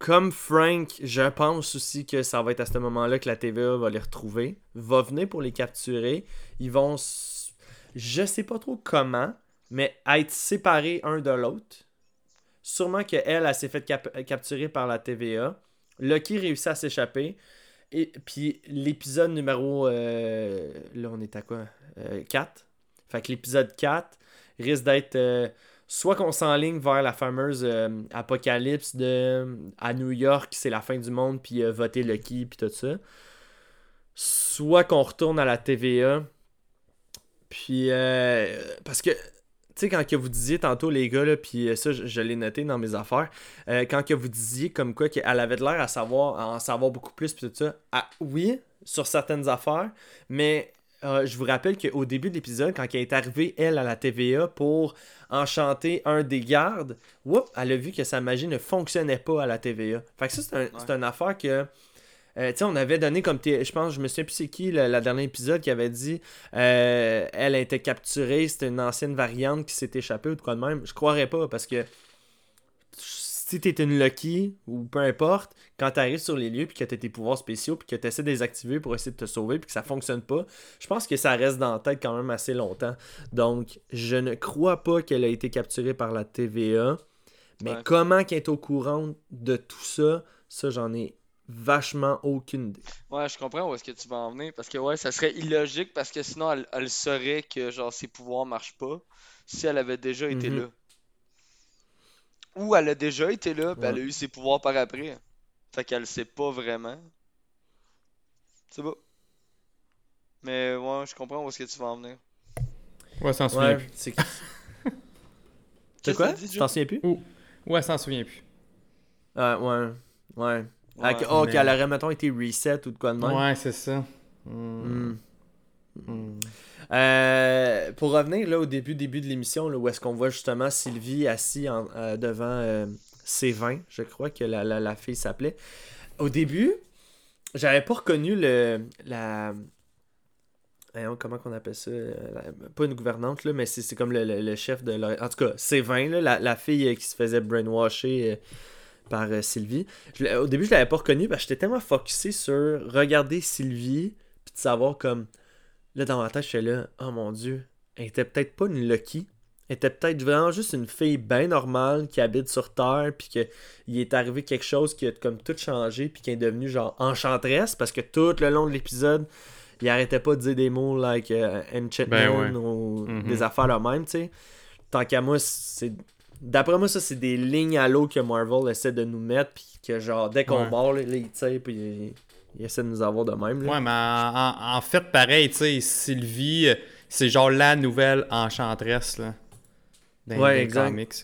Comme Frank, je pense aussi que ça va être à ce moment-là que la TVA va les retrouver, va venir pour les capturer. Ils vont, je sais pas trop comment, mais être séparés un de l'autre. Sûrement qu'elle, elle, s'est fait cap- capturer par la TVA. Lucky réussit à s'échapper. Et puis l'épisode numéro. euh, là, on est à quoi? 4. Fait que l'épisode 4 risque d'être. euh, soit qu'on s'enligne vers la fameuse euh, apocalypse de. À New York, c'est la fin du monde, puis euh, voter Lucky, puis tout ça. Soit qu'on retourne à la TVA. Puis. euh, parce que. Tu sais, quand que vous disiez tantôt, les gars, là, puis euh, ça, je, l'ai noté dans mes affaires, quand que vous disiez comme quoi qu'elle avait l'air à savoir, à en savoir beaucoup plus, puis tout ça, ah, oui, sur certaines affaires, mais euh, je vous rappelle qu'au début de l'épisode, quand elle est arrivée, elle, à la TVA pour enchanter un des gardes, whoop, elle a vu que sa magie ne fonctionnait pas à la TVA. Fait que ça, c'est un, une affaire que. euh, on avait donné comme. Je pense, je me souviens plus c'est qui, le, la dernier épisode, qui avait dit euh, elle a été capturée, c'était une ancienne variante qui s'est échappée ou de quoi de même. Je croirais pas parce que si t'es une Lucky ou peu importe, quand t'arrives sur les lieux puis que t'as tes pouvoirs spéciaux puis que t'essaies de les activer pour essayer de te sauver puis que ça fonctionne pas, je pense que ça reste dans la tête quand même assez longtemps. Donc, je ne crois pas qu'elle a été capturée par la TVA. Mais Ouais. comment qu'elle est au courant de tout ça, ça j'en ai vachement aucune idée. Ouais, je comprends où est-ce que tu vas en venir. Parce que, ouais, ça serait illogique parce que sinon, elle, elle saurait que, genre, ses pouvoirs marchent pas si elle avait déjà été Mhm. là. Ou elle a déjà été là, puis elle a eu ses pouvoirs par après. Fait qu'elle sait pas vraiment. C'est beau. Mais, ouais, je comprends où est-ce que tu vas en venir. ouais s'en souvient Ouais, plus c'est C'est quoi? Tu t'en souviens plus? Ouais s'en souvient plus Ah, ouais. Ouais. Ah, Ouais. oh, mais- qu'elle aurait, mettons, été reset ou de quoi de même. ouais c'est ça Hmm. Hmm. Euh, pour revenir là au début début de l'émission où est-ce qu'on voit justement Sylvie assise en- euh, devant euh, C20 je crois que la, la, fille s'appelait au début j'avais pas reconnu le la comment qu'on appelle ça euh, pas une gouvernante là mais c'est c'est comme le, le- chef de en tout cas C20 là, la, la fille qui se faisait brainwasher par Sylvie au début je l'avais pas reconnue parce que j'étais tellement focusé sur regarder Sylvie puis de savoir comme Là, dans ma tête, j'étais là, oh mon dieu, elle était peut-être pas une Lucky. Elle était peut-être vraiment juste une fille bien normale qui habite sur Terre, puis qu'il est arrivé quelque chose qui a comme tout changé, puis qui est devenue genre enchanteresse, parce que tout le long de l'épisode, il arrêtait pas de dire des mots like euh, enchantment Ben ouais. ou Mhm. des affaires là même, tu sais. Tant qu'à moi, c'est. D'après moi, ça, c'est des lignes à l'eau que Marvel essaie de nous mettre, puis que genre, dès qu'on Ouais. mord, là, il tire, puis il, essaie de nous avoir de même. Là. Ouais, mais en, fait, pareil, tu sais, Sylvie, euh, c'est genre la nouvelle enchanteresse, là. Dans, Ouais, exact. comics,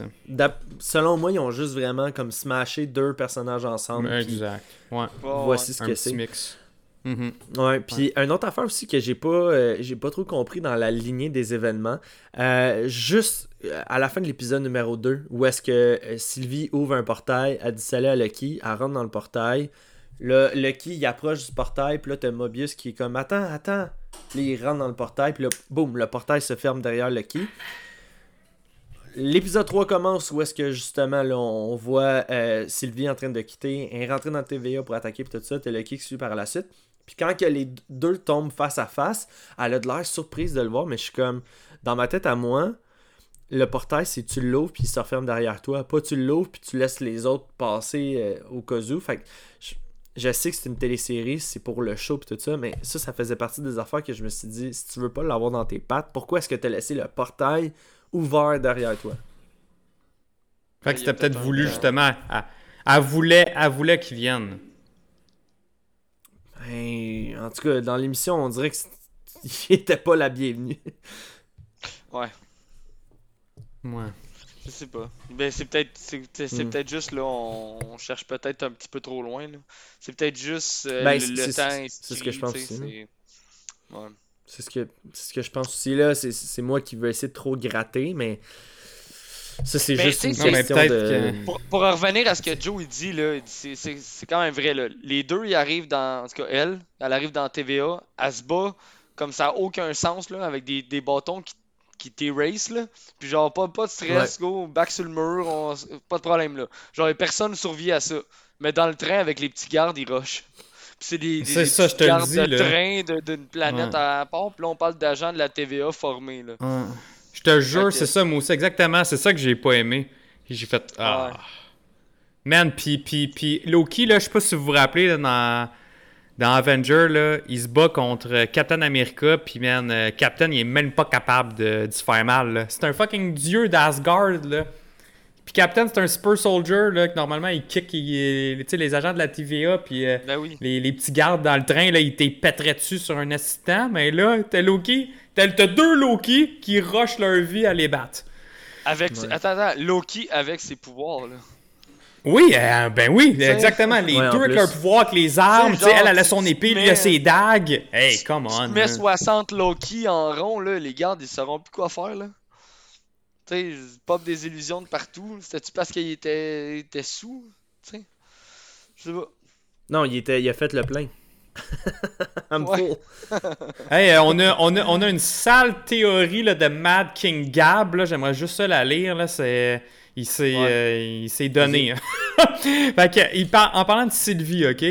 Selon moi, ils ont juste vraiment comme smashé deux personnages ensemble. puis Exact. Ouais. Ouais, Voici ce Un que c'est. mix. Mhm. Ouais, puis une autre affaire aussi que j'ai pas euh, j'ai pas trop compris dans la lignée des événements, euh, juste à la fin de l'épisode numéro 2, où est-ce que Sylvie ouvre un portail, elle dit salut à Lucky, elle rentre dans le portail, là, Lucky il approche du portail, puis là t'as Mobius qui est comme attends, attends, puis il rentre dans le portail, puis là, boum, le portail se ferme derrière Lucky. l'épisode 3 commence où est-ce que justement là, on voit euh, Sylvie en train de quitter, elle est dans le TVA pour attaquer puis tout ça, t'as le kick suit par la suite. Puis quand que les deux tombent face à face, elle a de l'air surprise de le voir, mais je suis comme dans ma tête à moi, le portail c'est tu l'ouvres puis il se referme derrière toi, pas tu l'ouvres puis tu laisses les autres passer euh, au cas où. Fait que je sais que c'est une télésérie, c'est pour le show pis tout ça, mais ça, ça faisait partie des affaires que je me suis dit, si tu veux pas l'avoir dans tes pattes, pourquoi est-ce que tu as laissé le portail ouvert derrière toi? Fait que c'était peut-être voulu un- justement. Elle, elle voulait, elle voulait qu'ils viennent. Ben, en tout cas, dans l'émission, on dirait que il était pas la bienvenue. Ouais. Ouais. Je sais pas. Ben, c'est peut-être c'est, Hmm. peut-être juste là, on, on cherche peut-être un petit peu trop loin. là. C'est peut-être juste euh, Ben, le, c'est- le temps c'est- ce que je pense aussi, c'est- Ouais. Ce que c'est ce que je pense aussi là, c'est c'est moi qui veux essayer de trop gratter, mais ça c'est Mais juste une question de... que- Pour, pour en revenir à ce que Joe il dit, là, c'est quand même vrai. Là. Les deux, ils arrivent dans. En tout cas, elle, elle arrive dans TVA, elle se bat comme ça n'a aucun sens, là, avec des, des bâtons qui, qui t'érasent, là. Puis genre, pas, pas de stress, go, back sur le mur, on- pas de problème, là. Genre, personne ne survit à ça. Mais dans le train, avec les petits gardes, ils rushent. Puis c'est des, des, C'est des je te gardes dis, de là. train d'une planète Ouais. à part. Puis là, on parle d'agents de la TVA formés, là. Je te jure, c'est ça, moi aussi, exactement. C'est ça que j'ai pas aimé. J'ai fait. Ah. Man, pis, pis, pis Loki, là, je sais pas si vous vous rappelez, là, dans, dans Avenger, là, il se bat contre Captain America, pis man, euh, Captain, il est même pas capable de, de se faire mal, là. C'est un fucking dieu d'Asgard, là. Puis Captain, c'est un super soldier, là, que normalement, il kick il- les agents de la TVA, puis euh, Ben oui. les, les petits gardes dans le train, là, ils t'épèteraient dessus sur un assistant, mais là, t'as Loki, t'as t'as deux Loki qui rushent leur vie à les battre. Avec, attends, attends, Loki avec ses pouvoirs, là. Oui, euh, ben oui, exactement. Les Ouais, deux avec leur pouvoir, avec les armes, Tu sais, elle, elle a son épée, te lui a mets- ses dagues. Hey, come on. Tu mets man. 60 Loki en rond, là, les gardes, ils sauront plus quoi faire, là. Tu sais, pop des illusions de partout. C'était-tu parce qu'il était, était sous? Tu sais. Je sais pas. Non, il était il a fait le plein. Hey, euh, on, a, on, a, on a une sale théorie là, de Mad King Gab. là. J'aimerais juste ça la lire. Là. C'est... Il s'est, Ouais. euh, donné. fait que, il par- En parlant de Sylvie, OK?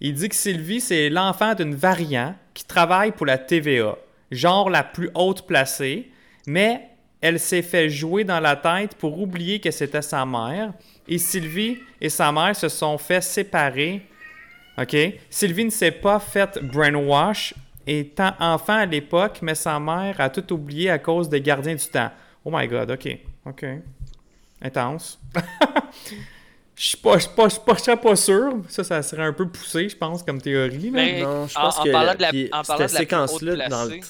Il dit que Sylvie, c'est l'enfant d'une variant qui travaille pour la TVA. Genre la plus haute placée. Mais elle s'est fait jouer dans la tête pour oublier que c'était sa mère. Et Sylvie et sa mère se sont fait séparer OK? Sylvie ne s'est pas fait brainwash étant enfant à l'époque, mais sa mère a tout oublié à cause des gardiens du temps. Oh my god, OK. OK. Intense. Je suis pas, je suis pas, je suis pas, sûr. Ça, ça serait un peu poussé, je pense, comme théorie. Mais Non, je en- pense en que parlant de la- puis en parlant cette de la plus séquence-là dans le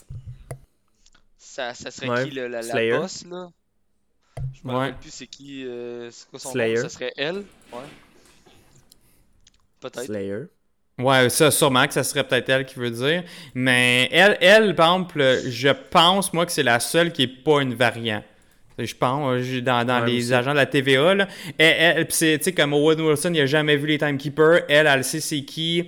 Ça, ça serait Ouais, qui, le- la, la boss, là? Je me Ouais. rappelle plus c'est qui, euh, c'est quoi son Slayer. nom? Ça serait elle? Ouais. Peut-être. Slayer. Ouais, ça, sûrement que ça serait peut-être elle qui veut dire. Mais elle, elle, par exemple, je pense, moi, que c'est la seule qui est pas une variant. Je pense, euh, dans, dans Ouais, les aussi. agents de la TVA, là. Elle, elle- pis c'est, tu sais, comme Owen Wilson, il a jamais vu les Timekeepers. Elle, elle sait c'est qui.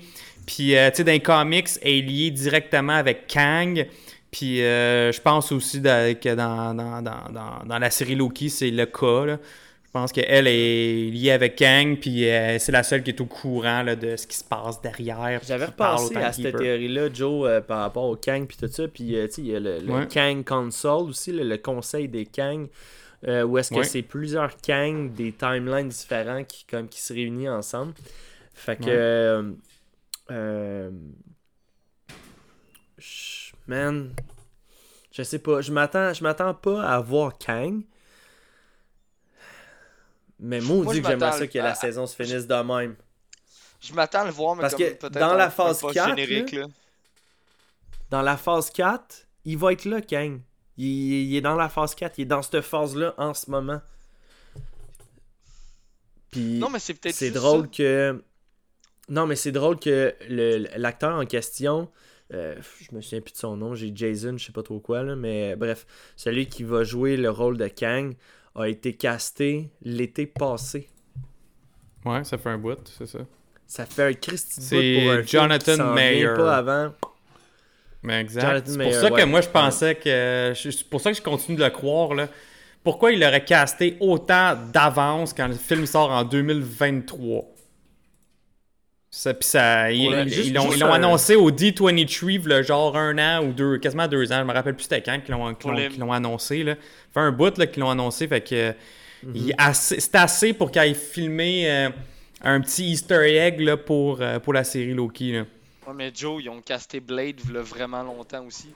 Puis, euh, tu sais, dans les comics, elle est liée directement avec Kang. Puis, euh, je pense aussi que dans, dans, dans, dans, dans la série Loki, c'est le cas, là. Je pense qu'elle est liée avec Kang, puis euh, c'est la seule qui est au courant là, de ce qui se passe derrière. J'avais repensé à cette théorie-là, Joe, euh, par rapport au Kang puis tout ça. Puis, euh, tu sais, il y a le, le Ouais. Kang Council aussi, le, le conseil des Kang, où est-ce que Ouais. c'est plusieurs Kang des timelines différents qui, comme, qui se réunissent ensemble. Fait que. Ouais. je- man. Je sais pas. Je m'attends, je m'attends pas à voir Kang. Mais maudit que j'aimerais ça que la saison se finisse de même. Je m'attends à le voir, mais Parce comme que peut-être dans la phase post 4, générique, là, là. Dans la phase 4, il va être là, Kang. Il, il est dans la phase 4, il est dans cette phase-là en ce moment. Puis Non, mais c'est peut-être c'est drôle ça. que. Non, mais c'est drôle que le- l'acteur en question, euh, je me souviens plus de son nom, j'ai Jason, je sais pas trop quoi, là, mais bref, celui qui va jouer le rôle de Kang a été casté l'été passé. Ouais, ça fait un bout, c'est ça. Ça fait un Christy bout pour un film Jonathan vient Mayer. pas avant. Mais exact. C'est pour ça que ouais. moi je pensais que. C'est pour ça que je continue de le croire là. pourquoi il l'aurait casté autant d'avance quand le film sort en 2023. Ça, puis ça, ils, l'ont ils annoncé au D23, le genre un an ou deux, quasiment deux ans. Je me rappelle plus c'était quand qu'ils l'ont les- annoncé. Là. fait un bout là, qu'ils l'ont annoncé. Fait que il- assez- c'est assez pour qu'ils aient filmé euh, un petit Easter egg là, pour, euh, pour la série Loki. Là. Ouais, mais Joe, ils ont casté Blade v'là vraiment longtemps aussi.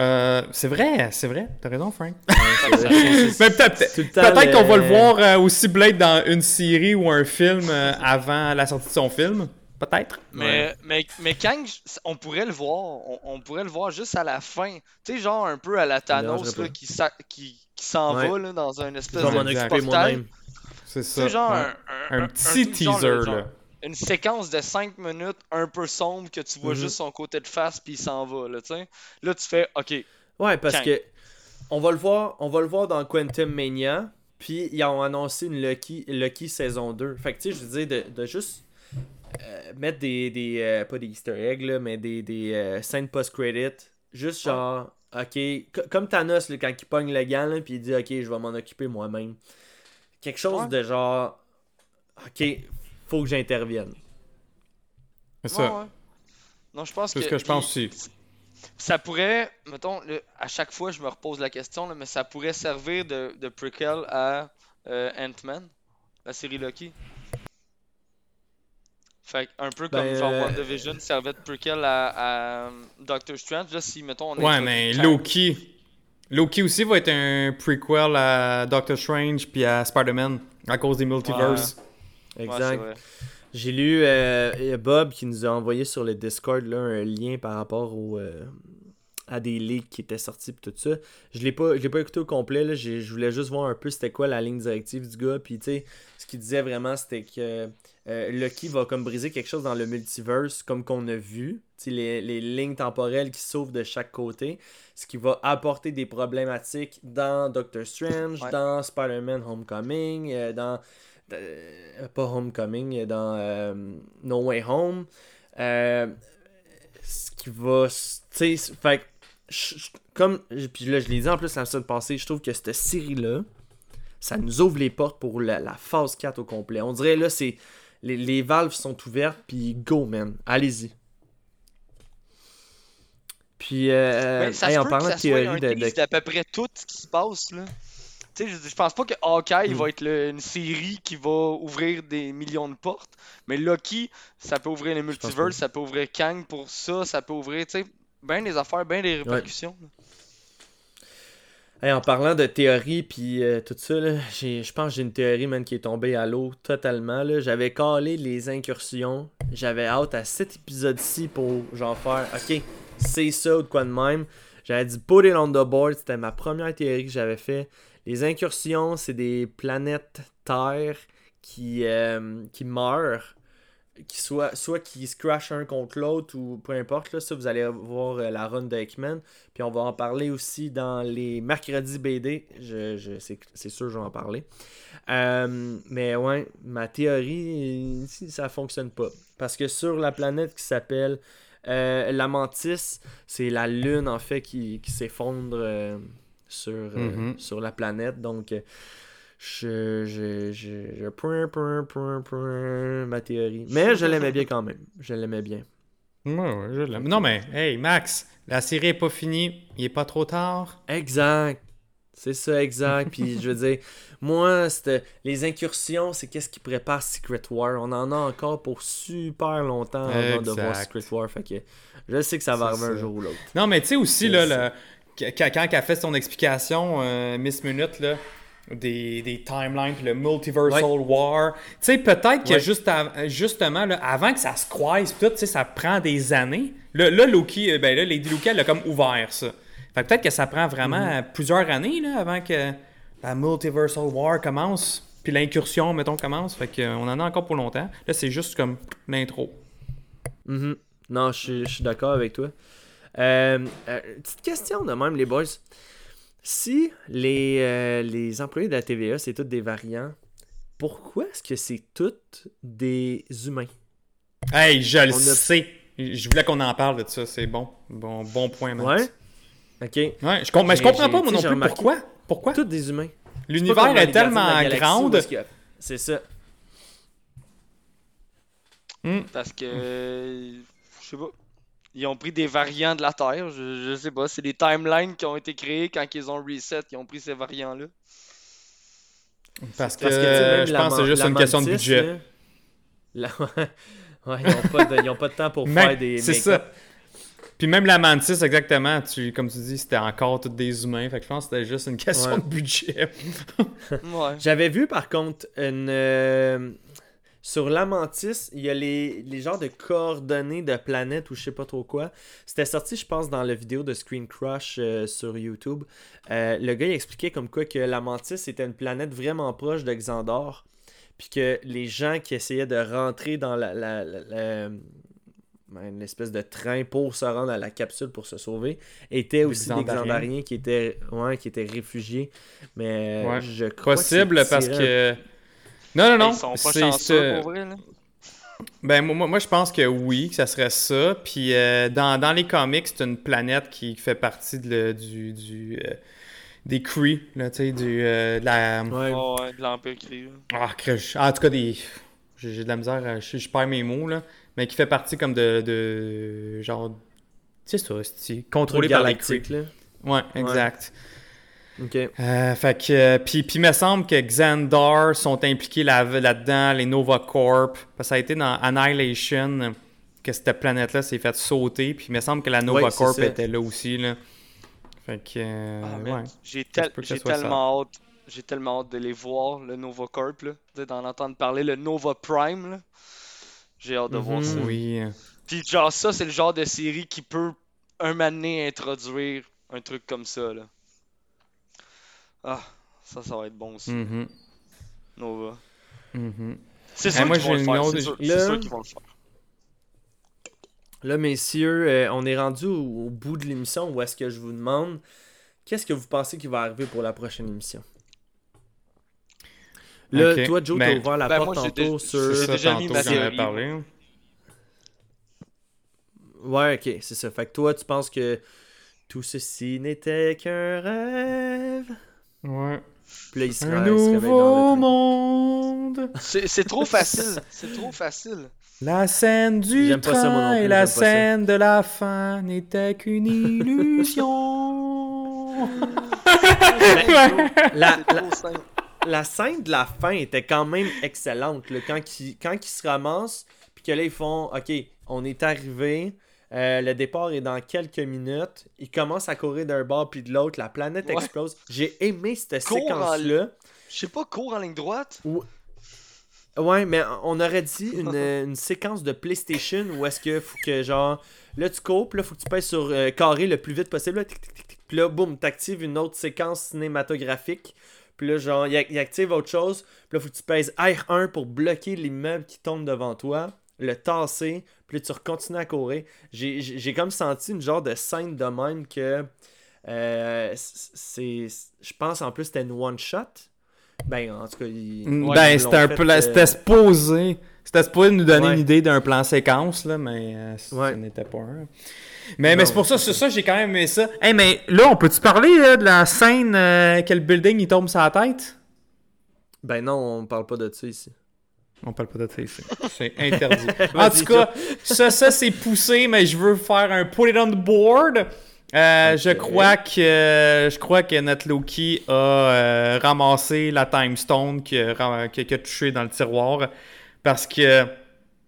Euh, c'est vrai, c'est vrai. T'as raison, Frank. c'est- Mais peut-être peut-être qu'on va le le- voir euh, aussi Blade dans une série ou un film euh, avant la sortie de son film. Peut-être. Mais, mais, mais Kang, on pourrait le voir. On, on pourrait le voir juste à la fin. Tu sais, genre un peu à la Thanos là, qui, sa- qui, qui s'en Ouais. va là, dans un espèce Je vais m'en de occuper portail. moi-même. C'est ça. sais, genre ouais. un, un, Un petit genre teaser, genre là. Une séquence de 5 minutes un peu sombre que tu vois Mhm. juste son côté de face puis il s'en va. Là, tu sais. là, tu fais OK. Ouais, parce Kang. que on va le voir, on va le voir dans Quantum Mania, puis ils ont annoncé une Lucky, Lucky saison 2. Fait que tu sais, je veux dire de, de juste euh, mettre des, des euh, pas des Easter eggs là, mais des, des euh, scènes post-credit, juste genre OK, co- comme Thanos là, quand il pogne le gant là, puis il dit OK, je vais m'en occuper moi-même. Quelque chose Ouais. de genre OK, faut que j'intervienne. C'est ça. Ouais, ouais. Non, je pense C'est que. ce que je pense aussi. Ça pourrait, mettons, le- à chaque fois je me repose la question, là, mais ça pourrait servir de, de prequel à euh, Ant-Man, la série Loki. Fait que un peu comme Ben, genre euh, WandaVision servait de prequel à, à, euh, Doctor Strange. Là, si, mettons, on Ouais, introduit mais Loki. Loki aussi va être un prequel à Doctor Strange puis à Spider-Man à cause des multiverses. Ouais, c'est Exact. J'ai lu euh, Bob qui nous a envoyé sur le Discord là, un lien par rapport au, euh, à des leaks qui étaient sortis et tout ça. Je l'ai pas, je l'ai pas écouté au complet. Là. Je voulais juste voir un peu c'était quoi la ligne directive du gars. Puis tu sais, ce qu'il disait vraiment c'était que euh, Lucky va comme briser quelque chose dans le multiverse comme qu'on a vu. Les, les lignes temporelles qui s'ouvrent de chaque côté. Ce qui va apporter des problématiques dans Doctor Strange, Ouais. dans Spider-Man Homecoming, euh, dans pas Homecoming, euh, dans euh, No Way Home. Euh, ce qui va. Tu sais, fait que, je- je- comme. Puis là, je l'ai dit en plus la semaine passée, je trouve que cette série-là, ça nous ouvre les portes pour la, la phase 4 au complet. On dirait là, c'est. Les, les valves sont ouvertes, puis go, man. Allez-y. Puis, euh, ça hey, en parlant de théorie de, d'à peu près tout ce qui se passe là. Tu sais, je, je pense pas que Hawkeye Mm. va être le- une série qui va ouvrir des millions de portes, mais Loki, ça peut ouvrir les multiverses, ça peut ouvrir Kang pour ça, ça peut ouvrir, tu sais, ben des affaires, ben des répercussions. Hey, en parlant de théorie puis euh, tout ça, je pense que j'ai une théorie man, qui est tombée à l'eau totalement. J'avais calé les incursions. J'avais hâte à cet épisode-ci pour genre faire OK, c'est ça ou de quoi de même. J'avais dit put it on the board. C'était ma première théorie que j'avais fait. Les incursions, c'est des planètes Terre qui, euh, meurent. Qui soit, soit qui se crashent un contre l'autre ou peu importe. Là, ça, vous allez voir euh, la run de Hickman. Puis on va en parler aussi dans les mercredis BD. Je, je, c'est, sûr je vais en parler. Euh, mais ouais, ma théorie, ça fonctionne pas. Parce que sur la planète qui s'appelle euh, la Mantis, c'est la lune en fait qui s'effondre sur, euh, Mhm. sur la planète. Donc, euh, je, je, je, je point, point, point, point, ma théorie. Mais je l'aimais bien quand même. Je l'aimais bien. Ouais, ouais, je l'aime. Non, mais, hey, Max, la série est pas finie. Il est pas trop tard. Exact. C'est ça, exact. Puis je veux dire, moi, c'était- les incursions, c'est qu'est-ce qui prépare Secret War? On en a encore pour super longtemps avant de voir. Secret War. Fait que je sais que ça va arriver un jour ou l'autre. Non, mais tu sais aussi, là, le- quand, quand elle a fait son explication, euh, Miss Minute, là, des, des timelines, puis le Multiversal War, tu sais, peut-être que Ouais. juste justement, là, avant que ça se croise, tout, ça prend des années. Là, là, Loki, euh, ben là, Lady Loki, elle a comme ouvert ça. Fait que peut-être que ça prend vraiment Mhm. euh, plusieurs années, là, avant que la Multiversal War commence, puis l'incursion, mettons, commence. Fait qu'on en a encore pour longtemps. Là, c'est juste comme l'intro. Mhm. Non, je suis d'accord avec toi. Euh, euh, petite question de même, les boys. Si les, euh, les employés de la TVA, c'est tous des variants, pourquoi est-ce que c'est tous des humains? Hey, je le a- sais. Je voulais qu'on en parle de ça, c'est bon. Bon, bon point, Max. Ouais? Ok. Ouais, je, com- mais je comprends pas, moi non plus, remarqué- pourquoi. Pourquoi? Tous des humains. L'univers est tellement grande. C'est ça. Parce que. euh, Je sais pas. Ils ont pris des variants de la Terre. Je, je sais pas. C'est des timelines qui ont été créés quand ils ont reset. Ils ont pris ces variants-là. Parce que, Parce que, tu sais, même je la pense que c'est juste une question de budget. là, la- ouais, ils n'ont pas, de- ils ont pas de temps pour Même- faire des c'est ça. Puis même la mantis, exactement, tu, comme tu dis, c'était encore tous des humains. Fait que je pense que c'était juste une question Ouais. de budget. Ouais. J'avais vu par contre une. euh, sur l'Amantis, il y a les, les genres de coordonnées de planètes ou je sais pas trop quoi. C'était sorti, je pense, dans la vidéo de Screen Crush euh, sur YouTube. Euh, le gars il expliquait comme quoi que l'Amantis était une planète vraiment proche de Xandor. Puis que les gens qui essayaient de rentrer dans la, la- la- la- ben, une espèce de train pour se rendre à la capsule pour se sauver étaient aussi des Xandariens. Qui étaient, ouais, qui étaient réfugiés. Mais Ouais. je crois que Possible parce que. Non, non, non. Ils sont pas c'est- chanceux c'est- pour vrai, là. Ben, moi, moi, je pense que oui, que ça serait ça. Puis euh, dans, dans les comics, c'est une planète qui fait partie de le- du, du, euh, des Kree, là, tu sais, du, euh, de la... Ouais. Ouais, ouais, de l'Empire Kree. là. Ah, crèche. Ah, en tout cas, des... J'ai de la misère, je, je perds mes mots, là. Mais qui fait partie comme de... de genre... Tu sais, ça, c'est contrôlé par les Kree. galactique, là. Ouais, exact. Ok. Euh, fait que, euh, puis, puis il me semble que Xandar sont impliqués là- là-dedans, les Nova Corp, parce que ça a été dans Annihilation que cette planète-là s'est faite sauter, puis il me semble que la Nova Ouais, Corp ça. était là aussi, là. Fait que, euh, Ah, ouais. J'ai tel- que tellement hâte. J'ai tellement hâte de les voir, le Nova Corp, là. Tu sais, d'en entendre parler, le Nova Prime, là. J'ai hâte de voir Mhm. ça. Oui. Puis genre ça, c'est le genre de série qui peut un moment donné introduire un truc comme ça, là. Ah, ça, ça va être bon aussi. Mhm. Nova. Mhm. C'est sûr moi, qu'ils vont le faire, Là- qu'ils vont le faire. Là, messieurs, euh, on est rendu au, au bout de l'émission où est-ce que je vous demande qu'est-ce que vous pensez qui va arriver pour la prochaine émission? Là, toi, Joe, Ben- t'as ouvert la Ben, porte moi, tantôt sur. j'ai Ça, déjà mis ma j'en avais théorie, parlé. Ouais, ok, c'est ça. Fait que toi, tu penses que tout ceci n'était qu'un rêve? Ouais. Puis là, il se, Un ré- il se nouveau dans le monde. C'est c'est trop facile. C'est trop facile. La scène du J'aime pas ça, moi non train plus, et la scène de la fin n'était qu'une illusion. La, la, trop simple. la scène de la fin était quand même excellente. là, quand, ils, quand ils se ramassent, puis que là, ils font Ok, on est arrivé. Euh, le départ est dans quelques minutes. Ils commencent à courir d'un bord puis de l'autre. La planète Ouais. explose. J'ai aimé cette Cours en séquence-là. Je sais pas, cours en ligne droite? Ouais, mais on aurait dit une, une séquence de PlayStation où est-ce que faut que genre là tu puis là faut que tu pèses sur euh, carré le plus vite possible, là, tic, tic, tic, puis là boum, t'actives une autre séquence cinématographique. Puis là genre il, il active autre chose, puis là faut que tu pèses R1 pour bloquer l'immeuble qui tombe devant toi, le tasser, puis là tu continues à courir. J'ai- comme senti une genre de scène de même que euh, c'est je pense en plus c'était une one shot. Ben en tout cas, ils- ben, ils c'était un la- euh, C'était supposé. C'était supposé nous donner Ouais. une idée d'un plan séquence, là, mais euh, Ouais. ce n'était pas un. Mais, mais c'est pour ça, c'est ça, j'ai quand même aimé ça. Hey, mais là, on peut-tu parler là, de la scène euh, que le building il tombe sur la tête? Ben non, on parle pas de ça ici. On parle pas de ça ici. C'est interdit. en tout cas, ça, ça c'est poussé, mais je veux faire un put it on the board. Euh, Je crois que je crois que notre Loki a euh, ramassé la Time Stone qui a, touché dans le tiroir parce que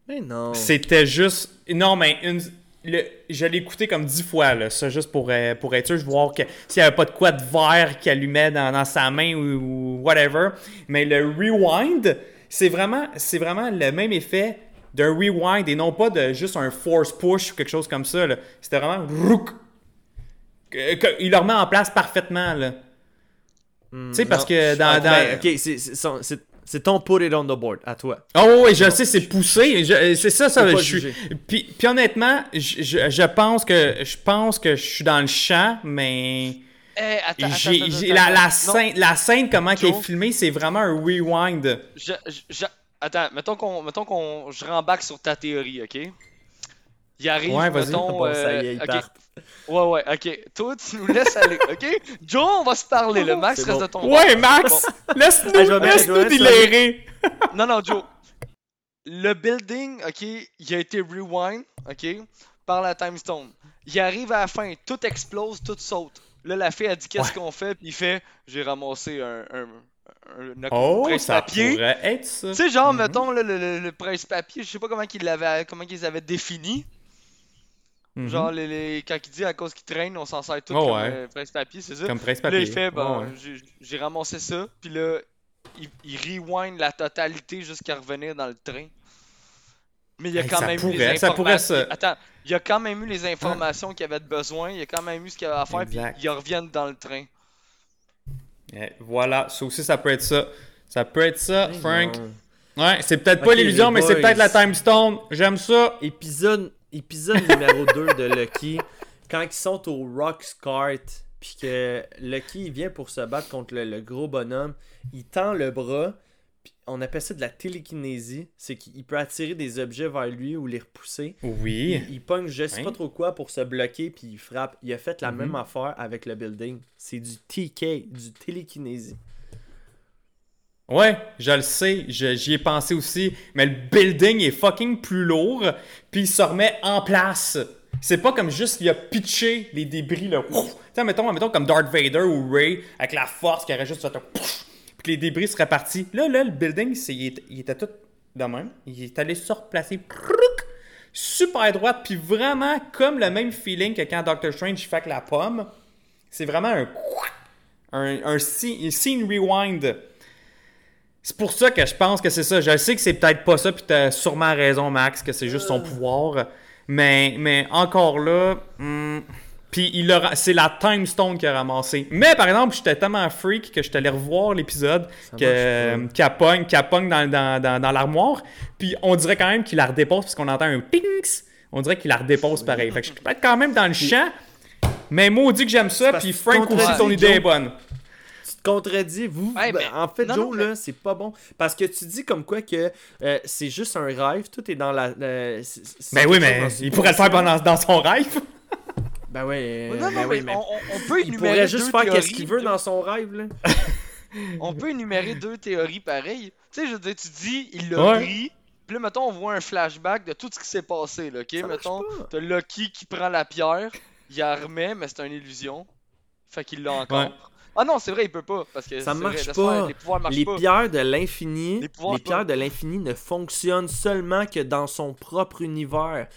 Mais non. c'était juste non mais une- le- je l'ai écouté comme dix fois là, ça juste pour euh, pour être sûr, je voir que s'il y avait pas de quoi de vert qui allumait dans, dans sa main ou, ou whatever, mais le rewind, c'est vraiment c'est vraiment le même effet d'un rewind et non pas de juste un force push ou quelque chose comme ça. C'était vraiment rouk. Il le remet en place parfaitement là. Hmm, tu sais parce que dans, dans- ok, c'est- c'est ton put it on the board, à toi. Oh oui, je sais, c'est poussé. C'est ça, ça. Je suis. Puis, puis honnêtement, je, je- je pense que je pense que je suis dans le champ, mais Eh, attends, la, la scène, la scène, comment elle est filmée, c'est vraiment un rewind. Je, je- je- attends, mettons qu'on, mettons qu'on, je rembarque sur ta théorie, ok? Il arrive, Ouais, mettons, Bon, ça y est, euh, ils ok. partent. Ouais, ouais, ok. Toi, tu nous laisses aller, ok? Joe, on va se parler, le Max reste bon. de ton Ouais, bord. Max! Laisse-nous Ah, je vais mettre- laisse je vais mettre délirer! Non, non, Joe. Le building, ok, il a été rewind, ok, par la Time Stone. Il arrive à la fin, tout explose, tout saute. Là, la fille a dit qu'est-ce qu'on fait, puis il fait j'ai ramassé un, un, un, un Oh, ça presse-papier. pourrait être ça. Tu sais, genre, Mhm. mettons, là, le, le, le presse-papier, je sais pas comment ils l'avaient, comment avaient défini. Mhm. Genre, les, les- quand il dit à cause qu'ils traînent, on s'en sert tout Oh, comme ouais. euh, presse-papier, c'est ça? Comme Puis là, presse-papier. il fait, bon, ouais. j'ai ramassé ça, puis là, il, il rewind la totalité jusqu'à revenir dans le train. Mais il y a Hey, quand même eu les ça pourrait informations. se- Attends, il y a quand même eu les informations qu'il avait de besoin, il y a quand même eu ce qu'il avait à faire, puis ils reviennent dans le train. Eh, voilà, ça aussi, ça peut être ça. Ça peut être ça, Hey, Frank. non. Ouais, c'est peut-être pas l'illusion, mais c'est peut-être la Time Stone. J'aime ça. Épisode, épisode numéro 2 de Lucky, quand ils sont au Rock's Cart, puis que Lucky il vient pour se battre contre le, le gros bonhomme, il tend le bras, on appelle ça de la télékinésie, c'est qu'il peut attirer des objets vers lui ou les repousser. Oui. Il, il pogne je sais Hein? pas trop quoi pour se bloquer, puis il frappe. Il a fait la Mhm. même affaire avec le building. C'est du TK, du télékinésie. Ouais, je le sais, j'y ai pensé aussi, mais le building est fucking plus lourd, puis il se remet en place. C'est pas comme juste qu'il a pitché les débris, là. Mettons, mettons comme Darth Vader ou Ray, avec la force qui aurait juste fait un que les débris seraient partis. Là, là, le building, c'est- il, était tout de même. Il est allé se replacer, super droite, puis vraiment comme le même feeling que quand Doctor Strange fait avec la pomme. C'est vraiment un, un, un, scene- rewind. C'est pour ça que je pense que c'est ça. Je sais que c'est peut-être pas ça, puis t'as sûrement raison, Max, que c'est juste son pouvoir. Mais, mais encore là, hmm, puis il a ra- c'est la Time Stone qui a ramassé. Mais par exemple, j'étais tellement freak que je suis allé revoir l'épisode qu'elle pogne, qu'elle pogne dans, dans, dans, dans l'armoire. Puis on dirait quand même qu'il la redépose parce qu'on entend un pings. On dirait qu'il la redépose pareil. Fait que je suis peut-être quand même dans le champ. Mais maudit que j'aime ça, puis Frank aussi, ton idée Joe. est bonne. Tu te contredis, vous. Ouais, ben, mais- en fait, non, Joe, non, mais- là, c'est pas bon. Parce que tu dis comme quoi que euh, c'est juste un rêve, tout est dans la. euh, c'est Mais oui, mais il pourrait le faire pendant, dans son rêve. Ben ouais. non, ben non, oui, mais mais on, on- peut il énumérer pourrait juste deux faire théories, qu'est-ce qu'il veut deux- dans son rêve, là. On peut énumérer deux théories pareilles. Tu sais, je veux dire, tu dis, il l'a Ouais. pris. Puis là, mettons, on voit un flashback de tout ce qui s'est passé, là, ok? Ça mettons, t'as Lucky qui prend la pierre, il la remet, mais c'est une illusion. Fait qu'il l'a encore. Ouais. Ah non, c'est vrai, il peut pas, parce que Ça marche vrai, pas. les pouvoirs marchent Les pas. pierres de l'infini, Les les, pierres pas. de l'infini ne fonctionnent seulement que dans son propre univers.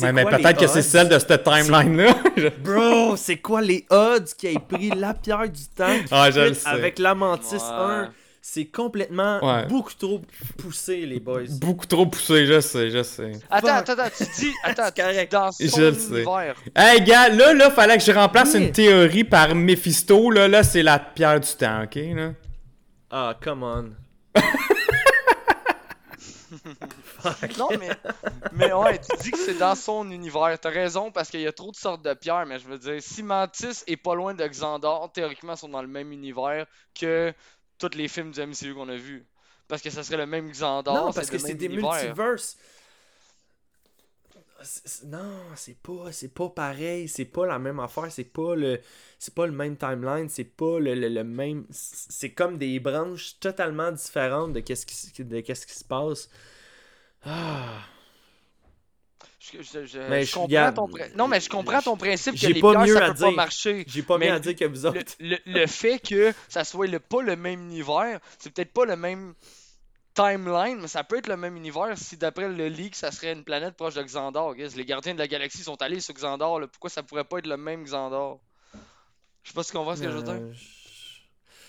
Ouais, mais peut-être que c'est celle de cette timeline-là. Bro, c'est quoi les odds qui ait pris la pierre du temps Ah, je le sais. avec l'Amantis Ouais. 1? C'est complètement Ouais. beaucoup trop poussé, les boys. Beaucoup trop poussé, je sais, je sais. Attends, attends, attends, tu dis, attends, correct. dans son Je le sais. univers. Hey, gars, là, là, fallait que je remplace Oui. une théorie par Mephisto. Là, là, c'est la pierre du temps, ok? Là? Ah, come on. Non, mais, mais ouais, tu dis que c'est dans son univers. T'as raison, parce qu'il y a trop de sortes de pierres, mais je veux dire, si Mantis est pas loin de Xandar, théoriquement, ils sont dans le même univers que tous les films du MCU qu'on a vus. Parce que ça serait le même Xandar. non, parce que c'est des univers. multiverses. Non, c'est pas, c'est pas pareil, c'est pas la même affaire, c'est pas le, c'est pas le même timeline, c'est pas le, le- le même, c'est comme des branches totalement différentes de qu'est-ce qui, de qu'est-ce qui se passe. Ah. Je, je- je- Mais je comprends ton pri- Non, mais je comprends ton principe que les pas mieux ça à peut pas dire. marcher. J'ai pas Mais mieux à dire que vous autres. le- le fait que ça soit le, pas le même univers, c'est peut-être pas le même timeline, mais ça peut être le même univers si d'après le leak, ça serait une planète proche de Xandar. guys. Les gardiens de la galaxie sont allés sur Xandar. là. Pourquoi ça pourrait pas être le même Xandar? Je sais pas si tu comprends ce que je veux dire. Euh,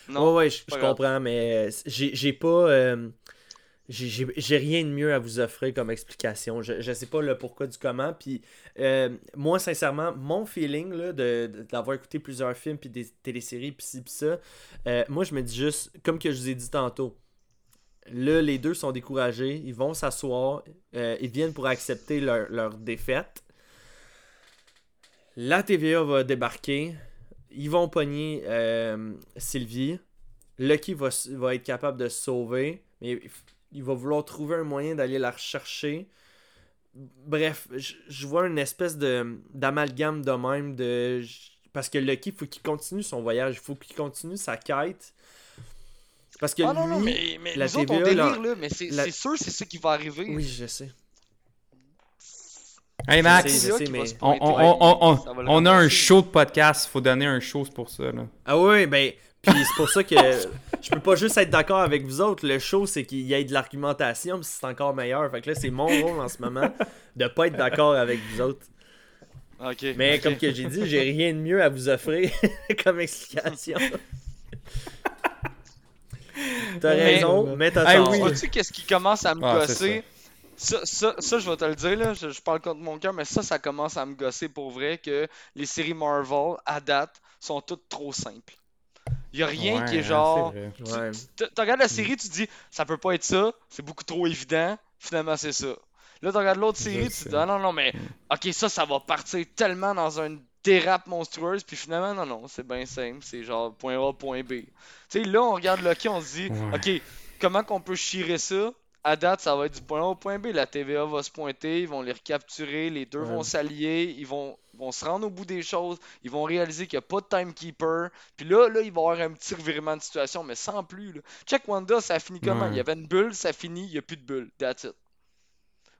Non, ouais, ouais, je, comprends, mais euh, j'ai j'ai pas. euh, j'ai- rien de mieux à vous offrir comme explication. Je, je sais pas le pourquoi du comment. Puis, euh, moi, sincèrement, mon feeling là, de, d'avoir écouté plusieurs films, puis des téléséries, puis ci, puis ça, euh, moi, je me dis juste, comme que je vous ai dit tantôt, là, les deux sont découragés, ils vont s'asseoir, euh, ils viennent pour accepter leur, leur défaite. La TVA va débarquer. Ils vont pogner Sylvie. Lucky va, va être capable de se sauver. Mais il il va vouloir trouver un moyen d'aller la rechercher. bref, je- je vois une espèce de d'amalgame de même de parce que Lucky faut qu'il continue son voyage, faut qu'il continue sa quête. Parce que Ah non, non, lui, mais, mais la nous autres, on TVA, délire, là- là, mais c'est la- c'est sûr, c'est ça qui va arriver. Oui, je sais. Hey Max, on, a un show de podcast, faut donner un show pour ça. Là. Ah oui, ben, puis c'est pour ça que je peux pas juste être d'accord avec vous autres. Le show, c'est qu'il y ait de l'argumentation, puis c'est encore meilleur. Fait que là, c'est mon rôle en ce moment de pas être d'accord avec vous autres. Ok. Mais comme que j'ai dit, j'ai rien de mieux à vous offrir comme explication. T'as Mais- raison, mais t'as Ah tort. oui. Vois-tu qu'est-ce qui commence à me Ah, gosser? Ça, ça, ça, je vais te le dire, là, je, je parle contre mon cœur, mais ça, ça commence à me gosser pour vrai que les séries Marvel, à date, sont toutes trop simples. Il y a rien Ouais, qui est hein, genre... Ouais. Tu tu regardes la série, tu dis, ça peut pas être ça, c'est beaucoup trop évident, finalement c'est ça. Là, tu regardes l'autre série, tu sais. dis, ah non, non, mais ok, ça, ça va partir tellement dans une dérape monstrueuse, puis finalement, non, non, c'est bien simple, c'est genre point A, point B. Tu sais, là, on regarde Loki, on se dit, Ouais. ok, comment qu'on peut chirer ça? À date, ça va être du point A au point B. La TVA va se pointer, ils vont les recapturer, les deux Ouais. vont s'allier, ils vont, vont se rendre au bout des choses, ils vont réaliser qu'il n'y a pas de timekeeper. Puis là, là, il va y avoir un petit revirement de situation, mais sans plus. Là. Check Wanda, ça a fini comment? Ouais. Il y avait une bulle, ça finit, il n'y a plus de bulle. That's it.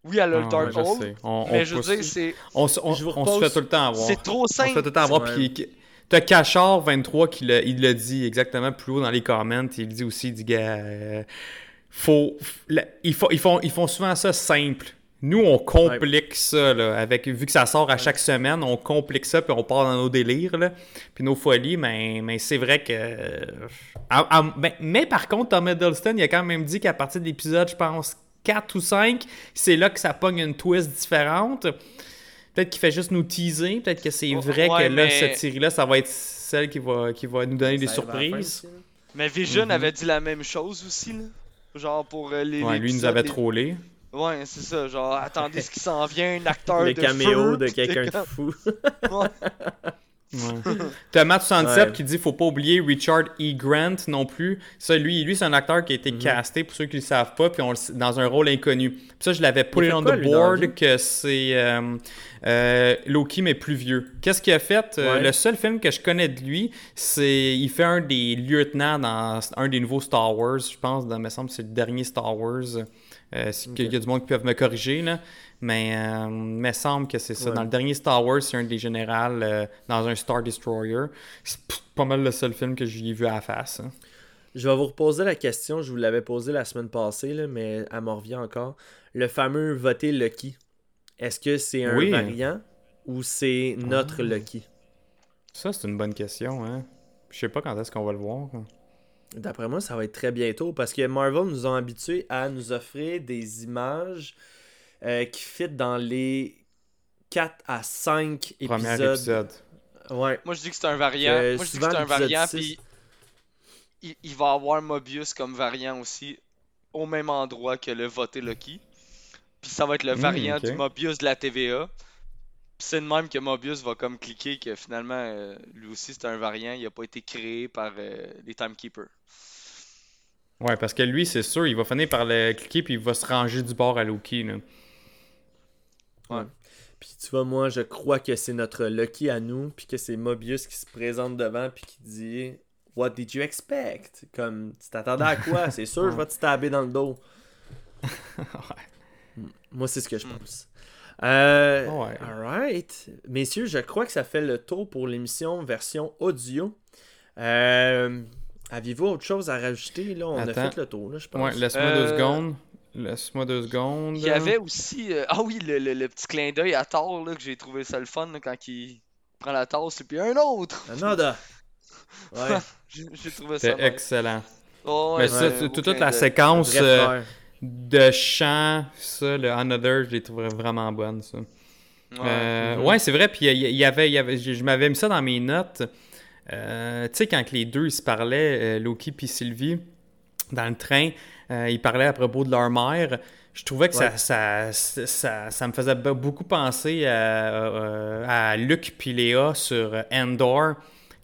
Oui, elle a le Dark Hole, mais on je veux dire, c'est. On, se- on- Je vous on se fait tout le temps avoir. C'est trop On se fait simple. tout le temps avoir. Ouais. Puis, t'as Cachard 23 qui le, il le dit exactement plus haut dans les comments. Il dit aussi, il dit, gars, euh, faut, la- ils, font, ils, font, ils font souvent ça simple. Nous, on complique ça, là, avec, vu que ça sort à chaque semaine, on complique ça, puis on part dans nos délires, là, puis nos folies, mais, mais c'est vrai que... euh, ben, mais par contre, Tom Hiddleston, il a quand même dit qu'à partir de l'épisode, je pense, 4 ou 5, c'est là que ça pogne une twist différente. Peut-être qu'il fait juste nous teaser, peut-être que c'est vrai ouais, que là, mais- cette série-là, ça va être celle qui va, qui va nous donner des Ça surprises. Mais Vision avait dit la même chose aussi, là. Genre pour euh, les. Ouais, lui, il nous avait les- trollé. Ouais, c'est ça. Genre, attendez ce qui s'en vient, un acteur Le de caméo feu, de quelqu'un de fou. Ouais. Ouais. T'as Matt 67 Ouais. qui dit faut pas oublier Richard E. Grant non plus. Ça, lui, lui c'est un acteur qui a été Mhm. casté, pour ceux qui le savent pas, puis on le sait- dans un rôle inconnu. Puis ça, je l'avais put on the board que c'est euh, euh, Loki, mais plus vieux. Qu'est-ce qu'il a fait? Euh, Ouais. le seul film que je connais de lui, c'est il fait un des lieutenants dans un des nouveaux Star Wars, je pense, dans, me semble c'est le dernier Star Wars. Euh, qu'il y a du monde qui peuvent me corriger, là. Mais euh, il me semble que c'est ça. Ouais. Dans le dernier Star Wars, c'est un des générales euh, dans un Star Destroyer. C'est pas mal le seul film que j'y ai vu à la face. hein. Je vais vous reposer la question, je vous l'avais posée la semaine passée, là, mais elle m'en revient encore. Le fameux voter Lucky. Est-ce que c'est un Oui. variant ou c'est notre Lucky? Ça, c'est une bonne question. Hein? Je sais pas quand est-ce qu'on va le voir. hein. D'après moi, ça va être très bientôt parce que Marvel nous ont habitués à nous offrir des images euh, qui fit dans les 4 à 5 Premier épisodes. épisode. Ouais. Moi, je dis que c'est un variant. Que Moi, je dis que c'est un variant, puis il, il va avoir Mobius comme variant aussi, au même endroit que le voté Lucky. Puis ça va être le Hmm, variant du Mobius de la TVA. C'est de même que Mobius va comme cliquer que finalement, euh, lui aussi, c'est un variant. Il a pas été créé par euh, les Timekeepers. Ouais, parce que lui, c'est sûr, il va finir par le cliquer puis il va se ranger du bord à Loki. Là. Ouais. Puis tu vois, moi, je crois que c'est notre Lucky à nous, puis que c'est Mobius qui se présente devant, puis qui dit What did you expect? Comme, tu t'attendais à quoi? C'est sûr, je vais te stabber dans le dos. Moi, c'est ce que je pense. Euh, Ouais. Alright. Messieurs, je crois que ça fait le tour pour l'émission version audio. Euh, Aviez-vous autre chose à rajouter? Là, on a fait le tour, là, je pense. Ouais, laisse-moi deux Euh, secondes. Laisse-moi deux secondes. Il y avait aussi. euh, Ah oui, le, le- le petit clin d'œil à Thor, là, que j'ai trouvé ça le fun là, quand il prend la tasse, et puis un autre! Another. Ouais. J'ai j'ai trouvé ça. C'était excellent. Oh, ouais, Mais ça, toute la séquence euh. De chant, ça, le Another, je l'ai trouvé vraiment bonne, ça. Ouais. Euh, Mhm. Ouais, c'est vrai. Puis il y, avait, y avait, je, je m'avais mis ça dans mes notes. Euh, tu sais, quand les deux ils se parlaient, euh, Loki puis Sylvie, dans le train, ils parlaient à propos de leur mère. Je trouvais que ça, Ouais. ça, ça, ça- ça me faisait be- beaucoup penser à, à Luc puis Léa sur Endor,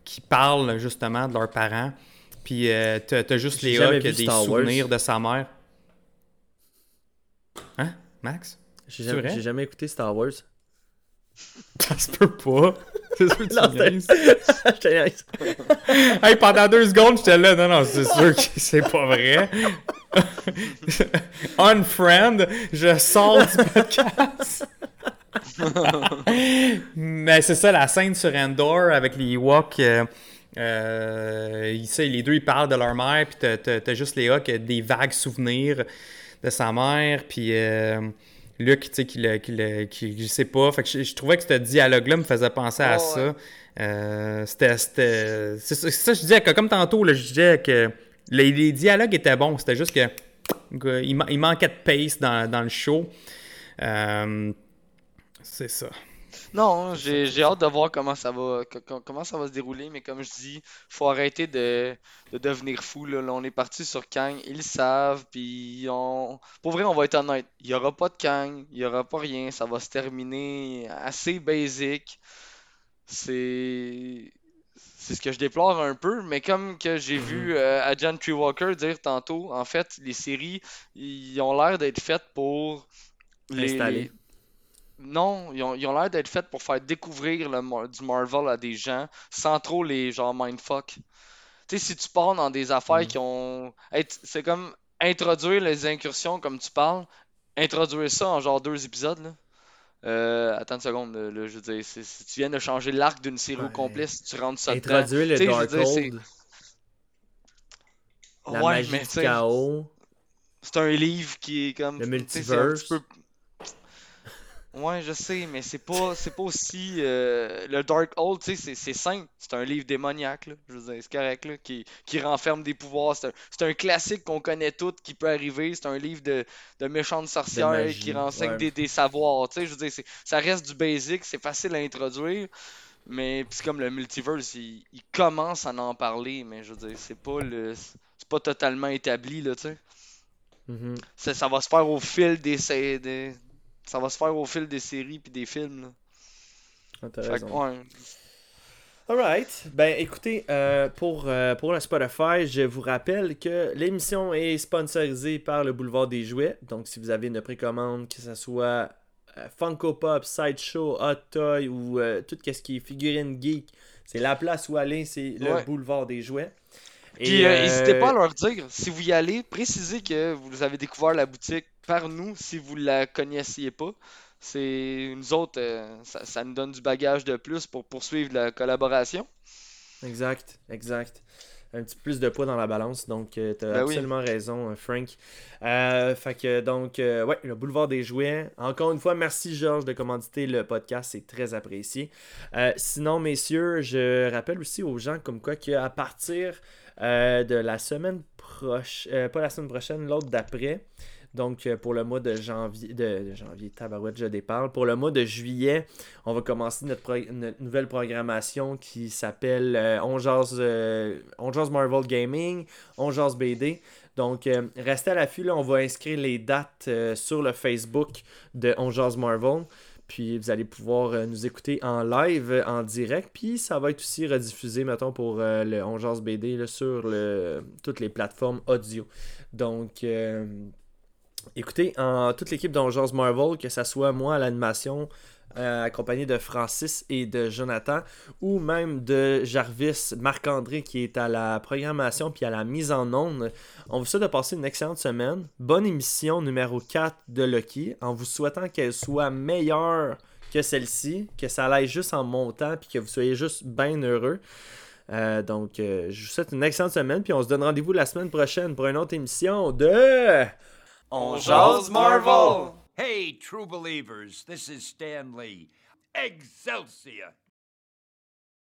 qui parlent justement de leurs parents. Puis t'as juste Léa qui a des Wars. souvenirs de sa mère. Max? J'ai jamais, jamais écouté Star Wars. Ça se peut pas. C'est sûr que tu Non, hey, pendant deux secondes, j'étais là. Non, non, c'est sûr que c'est pas vrai. Unfriend, je sors du podcast. Mais c'est ça, la scène sur Endor avec les Ewoks. Euh, euh, ça, les deux, ils parlent de leur mère, puis t'as- t'as t'as juste Léa qui a des vagues souvenirs de sa mère, puis euh, Luc, tu sais, qui, le, qui, le, qui- je sais pas. Fait que je, je trouvais que ce dialogue-là me faisait penser à ça. ouais. Euh, c'était. c'était- C'est ça, c'est ça que je disais, que comme tantôt, là, je disais que les, les dialogues étaient bons. C'était juste que. il, il manquait de pace dans, dans le show. Euh, c'est ça. Non, j'ai j'ai hâte de voir comment ça va co- co- comment ça va se dérouler, mais comme je dis, faut arrêter de, de devenir fou. Là. Là, on est parti sur Kang, ils le savent, puis on... pour vrai, on va être honnête, il y aura pas de Kang, il y aura pas rien, ça va se terminer assez basic. C'est c'est ce que je déplore un peu, mais comme que j'ai vu euh, Adrian Walker dire tantôt, en fait, les séries, ils ont l'air d'être faites pour les- non, ils ont, ils ont l'air d'être faits pour faire découvrir le, du Marvel à des gens sans trop les genre mindfuck. Tu sais, si tu pars dans des affaires qui ont. Hey, c'est comme introduire les incursions comme tu parles, introduire ça en genre deux épisodes là. Euh, attends une seconde, là, je veux dire, si tu viens de changer l'arc d'une série au complet, si tu rentres ça dedans. Introduire le Tu sais, je veux Dark dire, c'est- Hold. La Ouais, magie mais du chaos. c'est un livre qui est comme. Le multiverse. peu- Ouais, je sais, mais c'est pas, c'est pas aussi. euh, le Dark Hold, tu sais, c'est- simple. C'est un livre démoniaque, là. Je veux dire, c'est correct, là, qui, qui renferme des pouvoirs. C'est un, classique qu'on connaît tous qui peut arriver. C'est un livre de, de méchantes sorcières magie, qui renseigne ouais. des, des savoirs. Tu sais, je veux dire, c'est- ça reste du basic, c'est facile à introduire. Mais c'est comme le multiverse, il, il commence à en parler, mais je veux dire, c'est pas le. C'est pas totalement établi, là, tu sais. Mhm. Ça, ça va se faire au fil des, des- ça va se faire au fil des séries puis des films raison. ouais. Alright. Ben écoutez, euh, pour, euh, pour la Spotify, je vous rappelle que l'émission est sponsorisée par le Boulevard des Jouets. Donc si vous avez une précommande, que ce soit euh, Funko Pop, Sideshow, Hot Toy ou tout ce qui est figurine geek, c'est la place où aller, c'est le Ouais. Boulevard des Jouets. Puis Et, euh, euh, n'hésitez pas à leur dire, si vous y allez, précisez que vous avez découvert la boutique par nous si vous la connaissiez pas. C'est nous autres, euh, ça, ça nous donne du bagage de plus pour poursuivre la collaboration. Exact, exact. Un petit peu plus de poids dans la balance, donc tu t'as Ben oui. absolument raison, euh, Frank. Euh, fait que donc, euh, ouais, le boulevard des jouets. Encore une fois, merci Georges de commanditer le podcast, c'est très apprécié. Euh, sinon, messieurs, je rappelle aussi aux gens comme quoi qu'à partir euh, de la semaine prochaine, pas la semaine prochaine, l'autre d'après, donc euh, pour le mois de janvier, de, janvier, tabarouette, je déparle. Pour le mois de juillet, on va commencer notre, notre nouvelle programmation qui s'appelle euh, On euh, Marvel Gaming, On BD. Donc, euh, restez à l'affût, on va inscrire les dates euh, sur le Facebook de On Marvel. Puis vous allez pouvoir euh, nous écouter en live, euh, en direct. Puis ça va être aussi rediffusé, mettons, pour euh, le On jase BD là, sur le, toutes les plateformes audio. Donc, Écoutez, en toute l'équipe d'Angers Marvel, que ce soit moi à l'animation, euh, accompagné de Francis et de Jonathan, ou même de Jarvis, Marc-André qui est à la programmation puis à la mise en onde, on vous souhaite de passer une excellente semaine. Bonne émission numéro 4 de Lucky, en vous souhaitant qu'elle soit meilleure que celle-ci, que ça aille juste en montant puis que vous soyez juste bien heureux. Euh, donc, euh, je vous souhaite une excellente semaine, puis on se donne rendez-vous la semaine prochaine pour une autre émission de... On jase Marvel! Hey, true believers, this is Stanley. Excelsior!